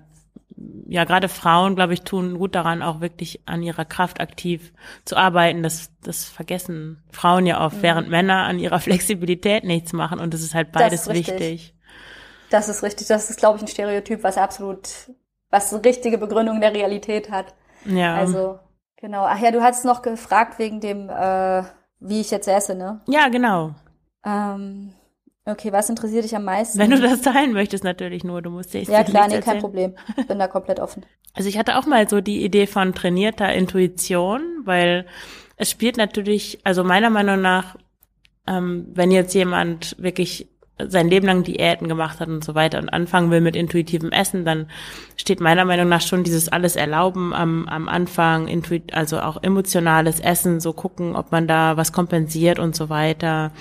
ja, gerade Frauen, glaube ich, tun gut daran, auch wirklich an ihrer Kraft aktiv zu arbeiten. Das, das vergessen Frauen ja oft, mhm. während Männer an ihrer Flexibilität nichts machen. Und das ist halt beides ist wichtig. Das ist richtig. Das ist, glaube ich, ein Stereotyp, was absolut, was eine richtige Begründung der Realität hat. Ja. Also, genau. Ach ja, du hast noch gefragt wegen dem, äh, wie ich jetzt esse, ne? Ja, genau. Ähm, okay, was interessiert dich am meisten? Wenn du das teilen möchtest, natürlich nur. Du musst dir Ja, klar, nee, erzählen. kein Problem. Bin da komplett offen. Also ich hatte auch mal so die Idee von trainierter Intuition, weil es spielt natürlich, also meiner Meinung nach, ähm, wenn jetzt jemand wirklich sein Leben lang Diäten gemacht hat und so weiter und anfangen will mit intuitivem Essen, dann steht meiner Meinung nach schon dieses alles erlauben am, am Anfang, intuit, also auch emotionales Essen, so gucken, ob man da was kompensiert und so weiter,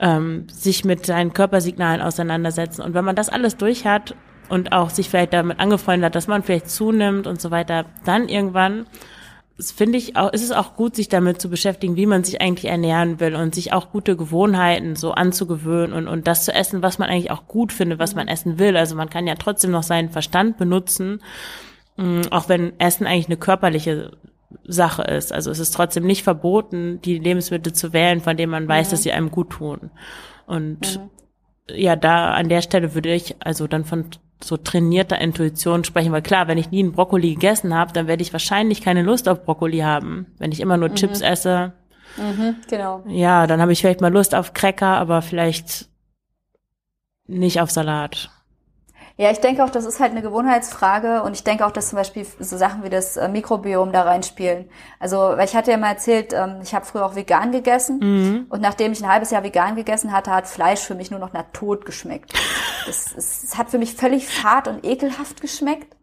ähm, sich mit seinen Körpersignalen auseinandersetzen. Und wenn man das alles durch hat und auch sich vielleicht damit angefreundet hat, dass man vielleicht zunimmt und so weiter, dann irgendwann finde ich auch, ist es auch gut, sich damit zu beschäftigen, wie man sich eigentlich ernähren will und sich auch gute Gewohnheiten so anzugewöhnen und, und das zu essen, was man eigentlich auch gut findet, was man essen will. Also man kann ja trotzdem noch seinen Verstand benutzen, mm, auch wenn Essen eigentlich eine körperliche Sache ist. Also es ist trotzdem nicht verboten, die Lebensmittel zu wählen, von denen man weiß, mhm. dass sie einem gut tun. Und mhm. ja, da an der Stelle würde ich also dann von so trainierter Intuition sprechen, weil klar, wenn ich nie einen Brokkoli gegessen habe, dann werde ich wahrscheinlich keine Lust auf Brokkoli haben. Wenn ich immer nur mhm. Chips esse, mhm, genau. ja, dann habe ich vielleicht mal Lust auf Cracker, aber vielleicht nicht auf Salat. Ja, ich denke auch, das ist halt eine Gewohnheitsfrage und ich denke auch, dass zum Beispiel so Sachen wie das äh, Mikrobiom da reinspielen. Also, weil ich hatte ja mal erzählt, ähm, ich habe früher auch vegan gegessen mhm. und nachdem ich ein halbes Jahr vegan gegessen hatte, hat Fleisch für mich nur noch nach Tod geschmeckt. Es, es, es hat für mich völlig fad und ekelhaft geschmeckt.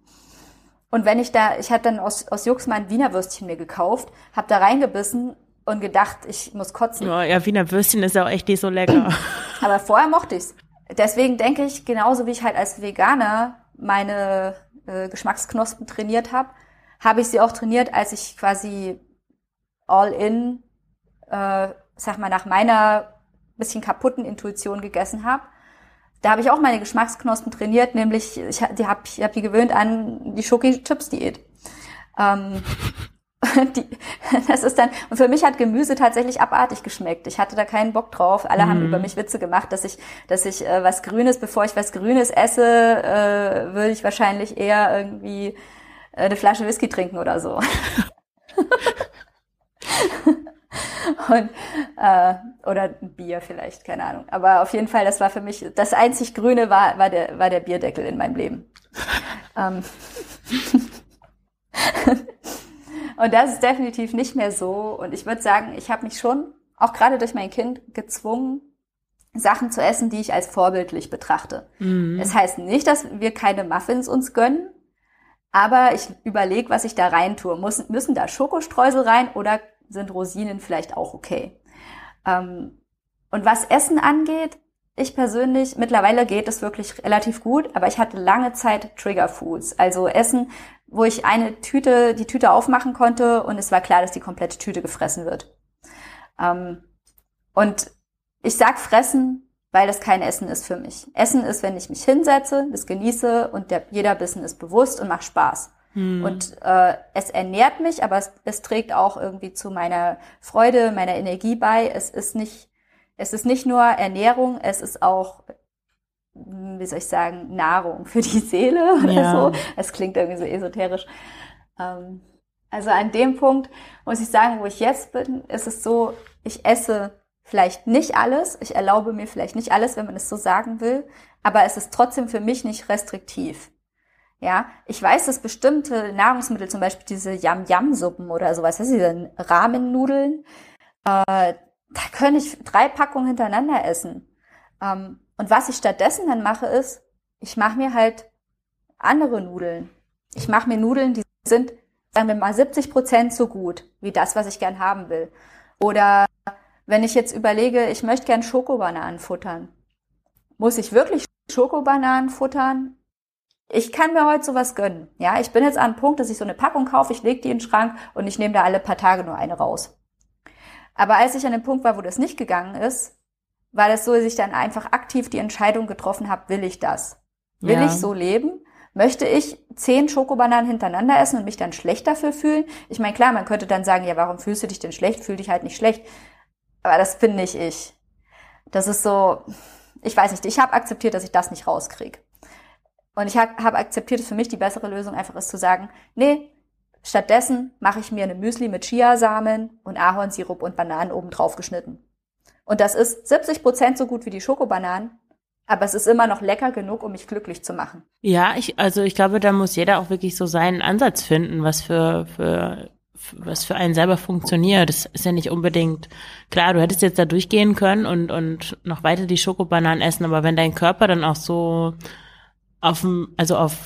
Und wenn ich da, ich hatte dann aus, aus Jux mein Wiener Würstchen mir gekauft, habe da reingebissen und gedacht, ich muss kotzen. Ja, ja, Wiener Würstchen ist ja auch echt nicht so lecker. Aber vorher mochte ich's deswegen denke ich, genauso wie ich halt als Veganer meine äh, Geschmacksknospen trainiert habe, habe ich sie auch trainiert, als ich quasi all in, äh, sag mal, nach meiner bisschen kaputten Intuition gegessen habe. Da habe ich auch meine Geschmacksknospen trainiert, nämlich ich, die habe ich hab die gewöhnt an die Schoki-Chips-Diät. Ähm, die, das ist dann, und für mich hat Gemüse tatsächlich abartig geschmeckt. Ich hatte da keinen Bock drauf. Alle mm. haben mhm. über mich Witze gemacht, dass ich, dass ich äh, was Grünes, bevor ich was Grünes esse, äh, würde ich wahrscheinlich eher irgendwie äh, eine Flasche Whisky trinken oder so. und äh, oder ein Bier vielleicht, keine Ahnung. Aber auf jeden Fall, das war für mich das einzig Grüne war war der war der Bierdeckel in meinem Leben. ähm. und das ist definitiv nicht mehr so. Und ich würde sagen, ich habe mich schon auch gerade durch mein Kind gezwungen, Sachen zu essen, die ich als vorbildlich betrachte. Mhm. Es heißt nicht, dass wir keine Muffins uns gönnen, aber ich überlege, was ich da rein tue. Muss, müssen da Schokostreusel rein oder sind Rosinen vielleicht auch okay. Ähm, und was Essen angeht, ich persönlich, mittlerweile geht es wirklich relativ gut, aber ich hatte lange Zeit Trigger Foods. Also Essen, wo ich eine Tüte, die Tüte aufmachen konnte und es war klar, dass die komplette Tüte gefressen wird. Ähm, und ich sag fressen, weil das kein Essen ist für mich. Essen ist, wenn ich mich hinsetze, das genieße und der, jeder Bissen ist bewusst und macht Spaß. Hm. Und äh, es ernährt mich, aber es, es trägt auch irgendwie zu meiner Freude, meiner Energie bei. Es ist nicht, es ist nicht nur Ernährung, es ist auch, wie soll ich sagen, Nahrung für die Seele oder ja. so. Es klingt irgendwie so esoterisch. Ähm, also an dem Punkt muss ich sagen, wo ich jetzt bin, ist es so, ich esse vielleicht nicht alles, ich erlaube mir vielleicht nicht alles, wenn man es so sagen will, aber es ist trotzdem für mich nicht restriktiv. Ja, ich weiß, dass bestimmte Nahrungsmittel, zum Beispiel diese Yam-Yam-Suppen oder sowas, diese Rahmennudeln, äh, da könnte ich drei Packungen hintereinander essen. Ähm, und was ich stattdessen dann mache, ist, ich mache mir halt andere Nudeln. Ich mache mir Nudeln, die sind, sagen wir mal, 70 Prozent so gut wie das, was ich gern haben will. Oder wenn ich jetzt überlege, ich möchte gern Schokobananen futtern, muss ich wirklich Schokobananen futtern ich kann mir heute sowas gönnen. Ja, ich bin jetzt an einem Punkt, dass ich so eine Packung kaufe, ich lege die in den Schrank und ich nehme da alle paar Tage nur eine raus. Aber als ich an dem Punkt war, wo das nicht gegangen ist, war das so, dass ich dann einfach aktiv die Entscheidung getroffen habe, will ich das? Will ja. ich so leben? Möchte ich zehn Schokobananen hintereinander essen und mich dann schlecht dafür fühlen? Ich meine, klar, man könnte dann sagen, ja, warum fühlst du dich denn schlecht? Fühl dich halt nicht schlecht. Aber das bin nicht ich. Das ist so, ich weiß nicht, ich habe akzeptiert, dass ich das nicht rauskriege. Und ich habe hab akzeptiert, dass für mich die bessere Lösung einfach ist zu sagen, nee, stattdessen mache ich mir eine Müsli mit Chiasamen und Ahornsirup und Bananen oben drauf geschnitten. Und das ist 70 Prozent so gut wie die Schokobananen, aber es ist immer noch lecker genug, um mich glücklich zu machen. Ja, ich, also ich glaube, da muss jeder auch wirklich so seinen Ansatz finden, was für, für was für einen selber funktioniert. Das ist ja nicht unbedingt klar, du hättest jetzt da durchgehen können und, und noch weiter die Schokobananen essen, aber wenn dein Körper dann auch so auf, also auf,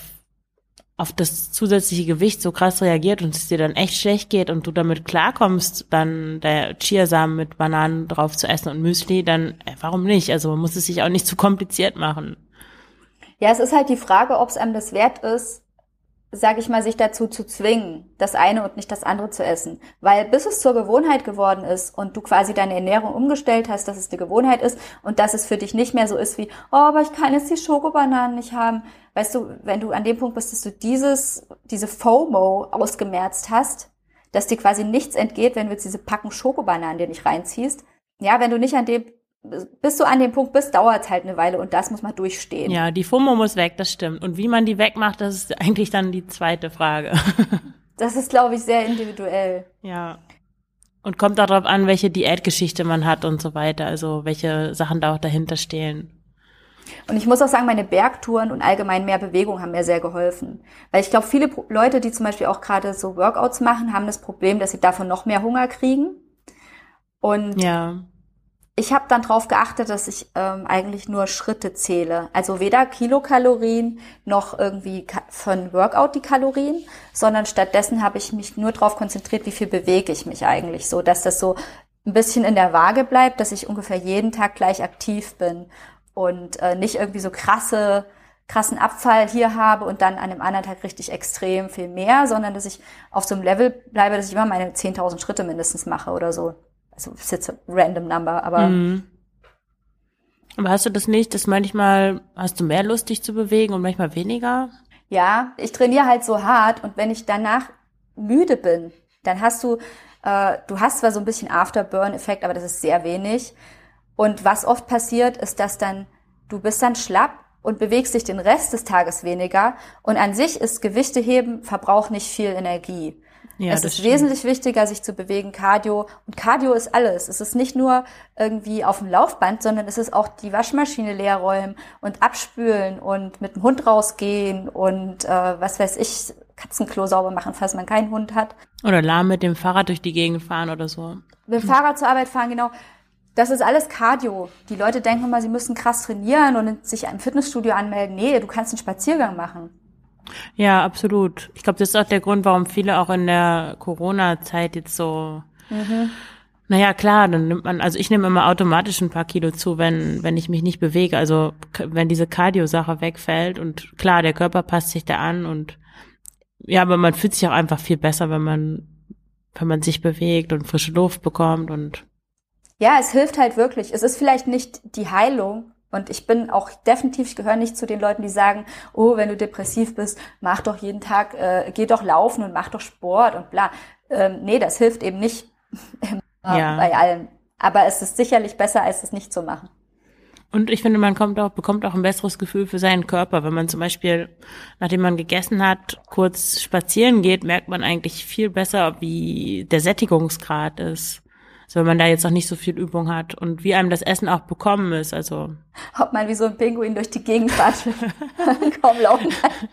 auf das zusätzliche Gewicht so krass reagiert und es dir dann echt schlecht geht und du damit klarkommst, dann der Chiasamen mit Bananen drauf zu essen und Müsli, dann äh, warum nicht? Also man muss es sich auch nicht zu kompliziert machen. Ja, es ist halt die Frage, ob es einem das wert ist, sage ich mal, sich dazu zu zwingen, das eine und nicht das andere zu essen. Weil bis es zur Gewohnheit geworden ist und du quasi deine Ernährung umgestellt hast, dass es die Gewohnheit ist und dass es für dich nicht mehr so ist wie, oh, aber ich kann jetzt die Schokobananen nicht haben. Weißt du, wenn du an dem Punkt bist, dass du dieses, diese FOMO ausgemerzt hast, dass dir quasi nichts entgeht, wenn du jetzt diese Packen Schokobananen dir nicht reinziehst. Ja, wenn du nicht an dem bis du an dem Punkt bist, dauert es halt eine Weile und das muss man durchstehen. Ja, die FOMO muss weg, das stimmt. Und wie man die wegmacht, das ist eigentlich dann die zweite Frage. das ist, glaube ich, sehr individuell. Ja. Und kommt auch darauf an, welche Diätgeschichte man hat und so weiter, also welche Sachen da auch dahinter stehen. Und ich muss auch sagen, meine Bergtouren und allgemein mehr Bewegung haben mir sehr geholfen. Weil ich glaube, viele Leute, die zum Beispiel auch gerade so Workouts machen, haben das Problem, dass sie davon noch mehr Hunger kriegen. Und ja ich habe dann darauf geachtet, dass ich ähm, eigentlich nur Schritte zähle. Also weder Kilokalorien noch irgendwie von Workout die Kalorien, sondern stattdessen habe ich mich nur darauf konzentriert, wie viel bewege ich mich eigentlich, so dass das so ein bisschen in der Waage bleibt, dass ich ungefähr jeden Tag gleich aktiv bin und äh, nicht irgendwie so krasse krassen Abfall hier habe und dann an dem anderen Tag richtig extrem viel mehr, sondern dass ich auf so einem Level bleibe, dass ich immer meine 10.000 Schritte mindestens mache oder so also ist jetzt random number, aber mhm. Aber hast du das nicht, dass manchmal hast du mehr Lust, dich zu bewegen und manchmal weniger? Ja, ich trainiere halt so hart und wenn ich danach müde bin, dann hast du, äh, du hast zwar so ein bisschen Afterburn-Effekt, aber das ist sehr wenig. Und was oft passiert, ist, dass dann, du bist dann schlapp und bewegst dich den Rest des Tages weniger. Und an sich ist Gewichte heben, verbraucht nicht viel Energie. Ja, es ist stimmt. wesentlich wichtiger, sich zu bewegen, Cardio. Und Cardio ist alles. Es ist nicht nur irgendwie auf dem Laufband, sondern es ist auch die Waschmaschine leer räumen und abspülen und mit dem Hund rausgehen und äh, was weiß ich, Katzenklo sauber machen, falls man keinen Hund hat. Oder lahm mit dem Fahrrad durch die Gegend fahren oder so. Mit dem Fahrrad zur Arbeit fahren, genau. Das ist alles Cardio. Die Leute denken immer, sie müssen krass trainieren und sich im Fitnessstudio anmelden. Nee, du kannst einen Spaziergang machen. Ja, absolut. Ich glaube, das ist auch der Grund, warum viele auch in der Corona-Zeit jetzt so, mhm. naja, klar, dann nimmt man, also ich nehme immer automatisch ein paar Kilo zu, wenn, wenn ich mich nicht bewege. Also wenn diese Cardio-Sache wegfällt und klar, der Körper passt sich da an und ja, aber man fühlt sich auch einfach viel besser, wenn man, wenn man sich bewegt und frische Luft bekommt und ja, es hilft halt wirklich. Es ist vielleicht nicht die Heilung, und ich bin auch definitiv, ich gehöre nicht zu den Leuten, die sagen, oh, wenn du depressiv bist, mach doch jeden Tag, äh, geh doch laufen und mach doch Sport und bla. Ähm, nee, das hilft eben nicht ja. bei allem. Aber es ist sicherlich besser, als es nicht zu machen. Und ich finde, man kommt auch, bekommt auch ein besseres Gefühl für seinen Körper. Wenn man zum Beispiel, nachdem man gegessen hat, kurz spazieren geht, merkt man eigentlich viel besser, wie der Sättigungsgrad ist. So, wenn man da jetzt noch nicht so viel Übung hat und wie einem das Essen auch bekommen ist, also. Ob man wie so ein Pinguin durch die Gegend fährt, kaum laufen kann.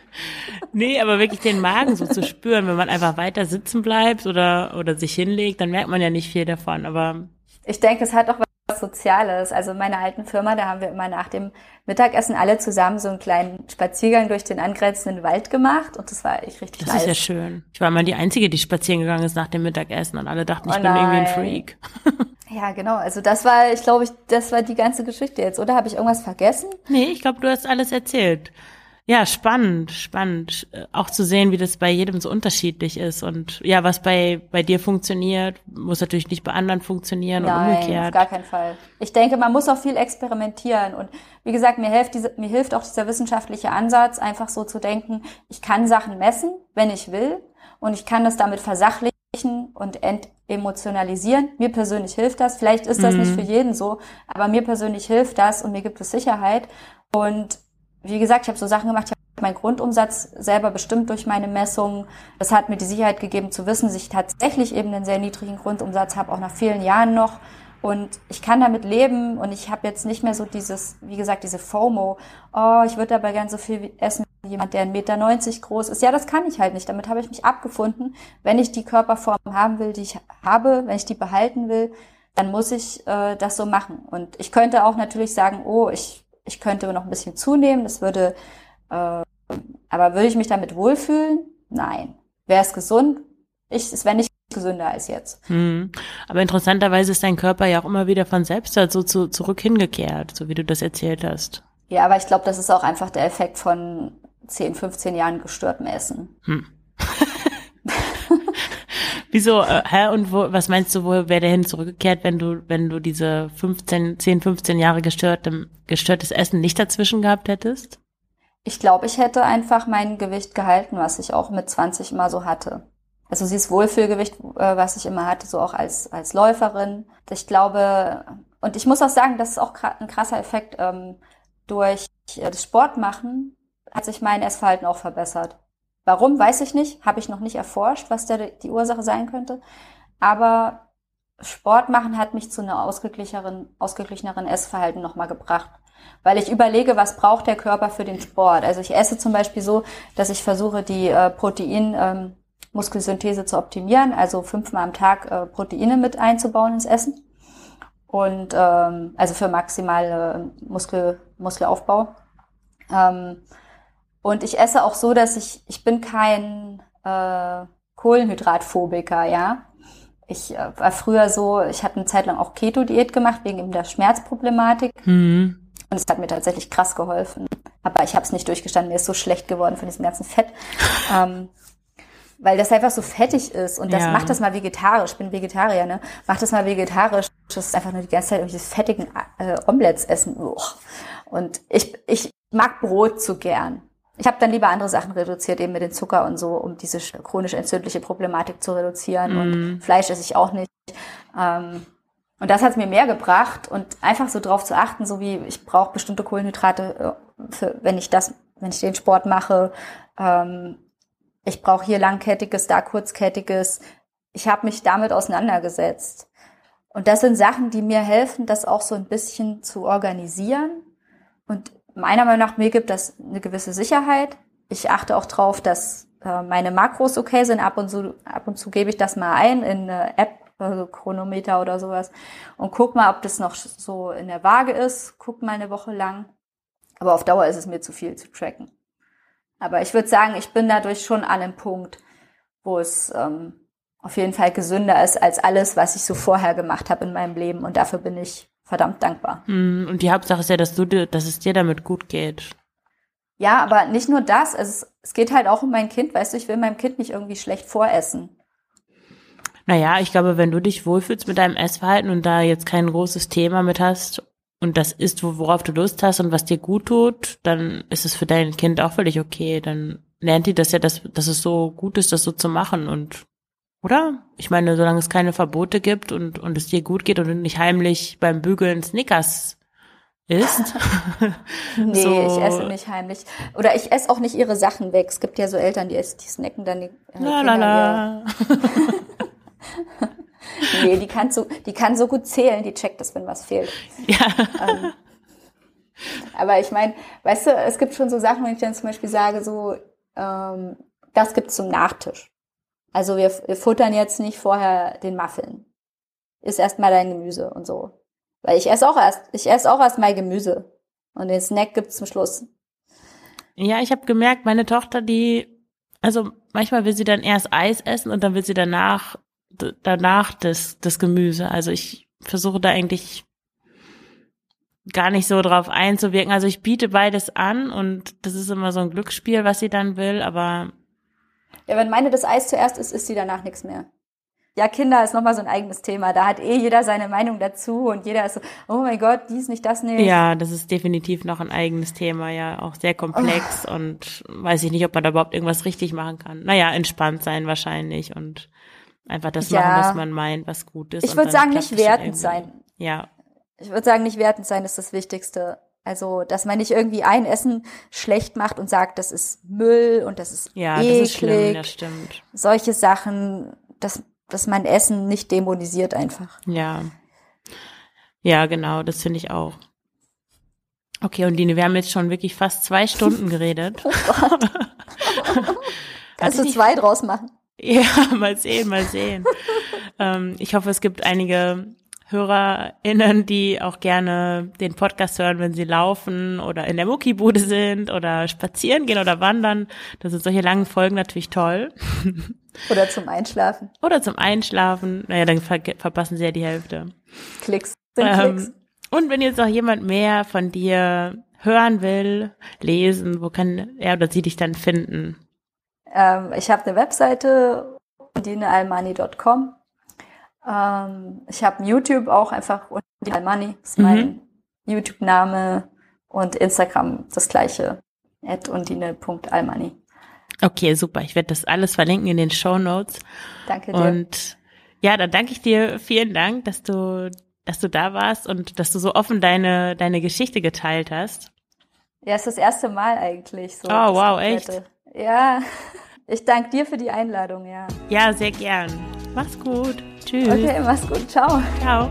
Nee, aber wirklich den Magen so zu spüren, wenn man einfach weiter sitzen bleibt oder, oder sich hinlegt, dann merkt man ja nicht viel davon, aber. Ich denke, es hat auch Soziales. Also in meiner alten Firma, da haben wir immer nach dem Mittagessen alle zusammen so einen kleinen Spaziergang durch den angrenzenden Wald gemacht und das war echt richtig Das nice. ist ja schön. Ich war mal die Einzige, die spazieren gegangen ist nach dem Mittagessen und alle dachten, ich oh bin irgendwie ein Freak. Ja, genau. Also das war, ich glaube, ich, das war die ganze Geschichte jetzt. Oder habe ich irgendwas vergessen? Nee, ich glaube, du hast alles erzählt. Ja, spannend, spannend. Äh, auch zu sehen, wie das bei jedem so unterschiedlich ist. Und ja, was bei, bei dir funktioniert, muss natürlich nicht bei anderen funktionieren Nein, und umgekehrt. auf gar keinen Fall. Ich denke, man muss auch viel experimentieren. Und wie gesagt, mir hilft, diese, mir hilft auch dieser wissenschaftliche Ansatz, einfach so zu denken, ich kann Sachen messen, wenn ich will. Und ich kann das damit versachlichen und entemotionalisieren. Mir persönlich hilft das. Vielleicht ist das mhm. nicht für jeden so, aber mir persönlich hilft das und mir gibt es Sicherheit. Und wie gesagt, ich habe so Sachen gemacht, ich habe meinen Grundumsatz selber bestimmt durch meine Messungen. Das hat mir die Sicherheit gegeben zu wissen, dass ich tatsächlich eben einen sehr niedrigen Grundumsatz habe, auch nach vielen Jahren noch. Und ich kann damit leben und ich habe jetzt nicht mehr so dieses, wie gesagt, diese FOMO, oh, ich würde aber gern so viel essen wie jemand, der 1,90 Meter groß ist. Ja, das kann ich halt nicht. Damit habe ich mich abgefunden. Wenn ich die Körperform haben will, die ich habe, wenn ich die behalten will, dann muss ich äh, das so machen. Und ich könnte auch natürlich sagen, oh, ich ich könnte noch ein bisschen zunehmen, das würde, äh, aber würde ich mich damit wohlfühlen? Nein. Wäre es gesund? Ich, es wäre nicht gesünder als jetzt. Hm. Aber interessanterweise ist dein Körper ja auch immer wieder von selbst halt so zu, zurück hingekehrt, so wie du das erzählt hast. Ja, aber ich glaube, das ist auch einfach der Effekt von 10, 15 Jahren gestörtem Essen. Hm. Wieso, äh, hä, und wo, was meinst du, wo wäre der hin zurückgekehrt, wenn du, wenn du diese 15, 10, 15 Jahre gestörte, gestörtes Essen nicht dazwischen gehabt hättest? Ich glaube, ich hätte einfach mein Gewicht gehalten, was ich auch mit 20 immer so hatte. Also dieses Wohlfühlgewicht, äh, was ich immer hatte, so auch als, als Läuferin. Ich glaube, und ich muss auch sagen, das ist auch ein krasser Effekt, ähm, durch das Sportmachen hat sich mein Essverhalten auch verbessert. Warum, weiß ich nicht, habe ich noch nicht erforscht, was da die Ursache sein könnte. Aber Sport machen hat mich zu einer ausgeglicheneren, ausgeglicheneren Essverhalten nochmal gebracht. Weil ich überlege, was braucht der Körper für den Sport. Also ich esse zum Beispiel so, dass ich versuche, die äh, Protein, ähm, zu optimieren, also fünfmal am Tag äh, Proteine mit einzubauen ins Essen. Und ähm, also für maximale Muskel, Muskelaufbau. Ähm, und ich esse auch so, dass ich, ich bin kein äh, Kohlenhydratphobiker, ja. Ich äh, war früher so, ich hatte eine Zeit lang auch Keto-Diät gemacht, wegen eben der Schmerzproblematik. Mhm. Und es hat mir tatsächlich krass geholfen. Aber ich habe es nicht durchgestanden, mir ist so schlecht geworden von diesem ganzen Fett. ähm, weil das einfach so fettig ist und das Ja. macht das mal vegetarisch. Ich bin Vegetarier, ne? Mach das mal vegetarisch. Das ist einfach nur die ganze Zeit irgendwelche fettigen äh, Omelettes essen. Uch. Und ich, ich mag Brot zu gern. Ich habe dann lieber andere Sachen reduziert, eben mit dem Zucker und so, um diese chronisch entzündliche Problematik zu reduzieren. Und Fleisch esse ich auch nicht. Ähm, und das hat mir mehr gebracht und einfach so drauf zu achten, so wie ich brauche bestimmte Kohlenhydrate, äh, für, wenn ich das, wenn ich den Sport mache. Ähm, ich brauche hier langkettiges, da kurzkettiges. Ich habe mich damit auseinandergesetzt. Und das sind Sachen, die mir helfen, das auch so ein bisschen zu organisieren. Und meiner Meinung nach, mir gibt das eine gewisse Sicherheit. Ich achte auch drauf, dass äh, meine Makros okay sind. Ab und zu, ab und zu gebe ich das mal ein in eine App, also Chronometer oder sowas. Und guck mal, ob das noch so in der Waage ist. Guck mal eine Woche lang. Aber auf Dauer ist es mir zu viel zu tracken. Aber ich würde sagen, ich bin dadurch schon an einem Punkt, wo es ähm, auf jeden Fall gesünder ist als alles, was ich so vorher gemacht habe in meinem Leben. Und dafür bin ich verdammt dankbar. Mm, Und die Hauptsache ist ja, dass du, dass es dir damit gut geht. Ja, aber nicht nur das. Es, es geht halt auch um mein Kind. Weißt du, ich will meinem Kind nicht irgendwie schlecht voressen. Naja, ich glaube, wenn du dich wohlfühlst mit deinem Essverhalten und da jetzt kein großes Thema mit hast und das ist, wo- worauf du Lust hast und was dir gut tut, dann ist es für dein Kind auch völlig okay. Dann lernt die das ja, dass, dass es so gut ist, das so zu machen und oder? Ich meine, solange es keine Verbote gibt und, und es dir gut geht und du nicht heimlich beim Bügeln Snickers isst. Nee, So. ich esse nicht heimlich. Oder ich esse auch nicht ihre Sachen weg. Es gibt ja so Eltern, die, essen, die snacken dann die äh, La la la. Nee, die kann so, die kann so gut zählen, die checkt das, wenn was fehlt. Ja. Aber ich meine, weißt du, es gibt schon so Sachen, wenn ich dann zum Beispiel sage, so, ähm, das gibt's zum Nachtisch. Also wir, wir futtern jetzt nicht vorher den Muffin. Iss erst mal dein Gemüse und so. Weil ich esse auch erst, ich esse auch erst mal Gemüse. Und den Snack gibt's zum Schluss. Ja, ich habe gemerkt, meine Tochter, die, also manchmal will sie dann erst Eis essen und dann will sie danach, danach das, das Gemüse. Also ich versuche da eigentlich gar nicht so drauf einzuwirken. Also ich biete beides an und das ist immer so ein Glücksspiel, was sie dann will, aber Ja, wenn meine das Eis zuerst isst, isst sie danach nichts mehr. Ja, Kinder ist nochmal so ein eigenes Thema. Da hat eh jeder seine Meinung dazu und jeder ist so, oh mein Gott, dies nicht, das nicht. ja, das ist definitiv noch ein eigenes Thema, ja, auch sehr komplex und weiß ich nicht, ob man da überhaupt irgendwas richtig machen kann. Naja, entspannt sein wahrscheinlich und einfach das Ja. machen, was man meint, was gut ist. Ich würde sagen, nicht wertend sein. Ja, Ich würde sagen, nicht wertend sein ist das Wichtigste. Also, dass man nicht irgendwie ein Essen schlecht macht und sagt, das ist Müll und das ist ja, das eklig. ist schlimm, das stimmt. Solche Sachen, dass, dass man Essen nicht dämonisiert einfach. Ja. Ja, genau, das finde ich auch. Okay, und Dine, wir haben jetzt schon wirklich fast zwei Stunden geredet. Kannst du zwei draus machen? Ja, mal sehen, mal sehen. ähm, ich hoffe, es gibt einige HörerInnen, die auch gerne den Podcast hören, wenn sie laufen oder in der Muckibude sind oder spazieren gehen oder wandern. Da sind solche langen Folgen natürlich toll. Oder zum Einschlafen. Oder zum Einschlafen. Naja, dann ver verpassen sie ja die Hälfte. Klicks. Sind Klicks. Ähm, und wenn jetzt noch jemand mehr von dir hören will, lesen, wo kann er oder sie dich dann finden? Ähm, ich habe eine Webseite, dinealmani.com. Ähm, ich habe YouTube auch einfach Undine Almani, ist mein YouTube-Name und Instagram das gleiche, undine.almani. Okay, super. Ich werde das alles verlinken in den Show Notes. Danke dir. Und ja, dann danke ich dir. Vielen Dank, dass du, dass du da warst und dass du so offen deine, deine Geschichte geteilt hast. ja, ist das erste Mal eigentlich so. Oh, wow, komplette. Ja, ich danke dir für die Einladung, ja. Ja, sehr gern. Mach's gut. Tschüss. Okay, mach's gut, ciao. Ciao.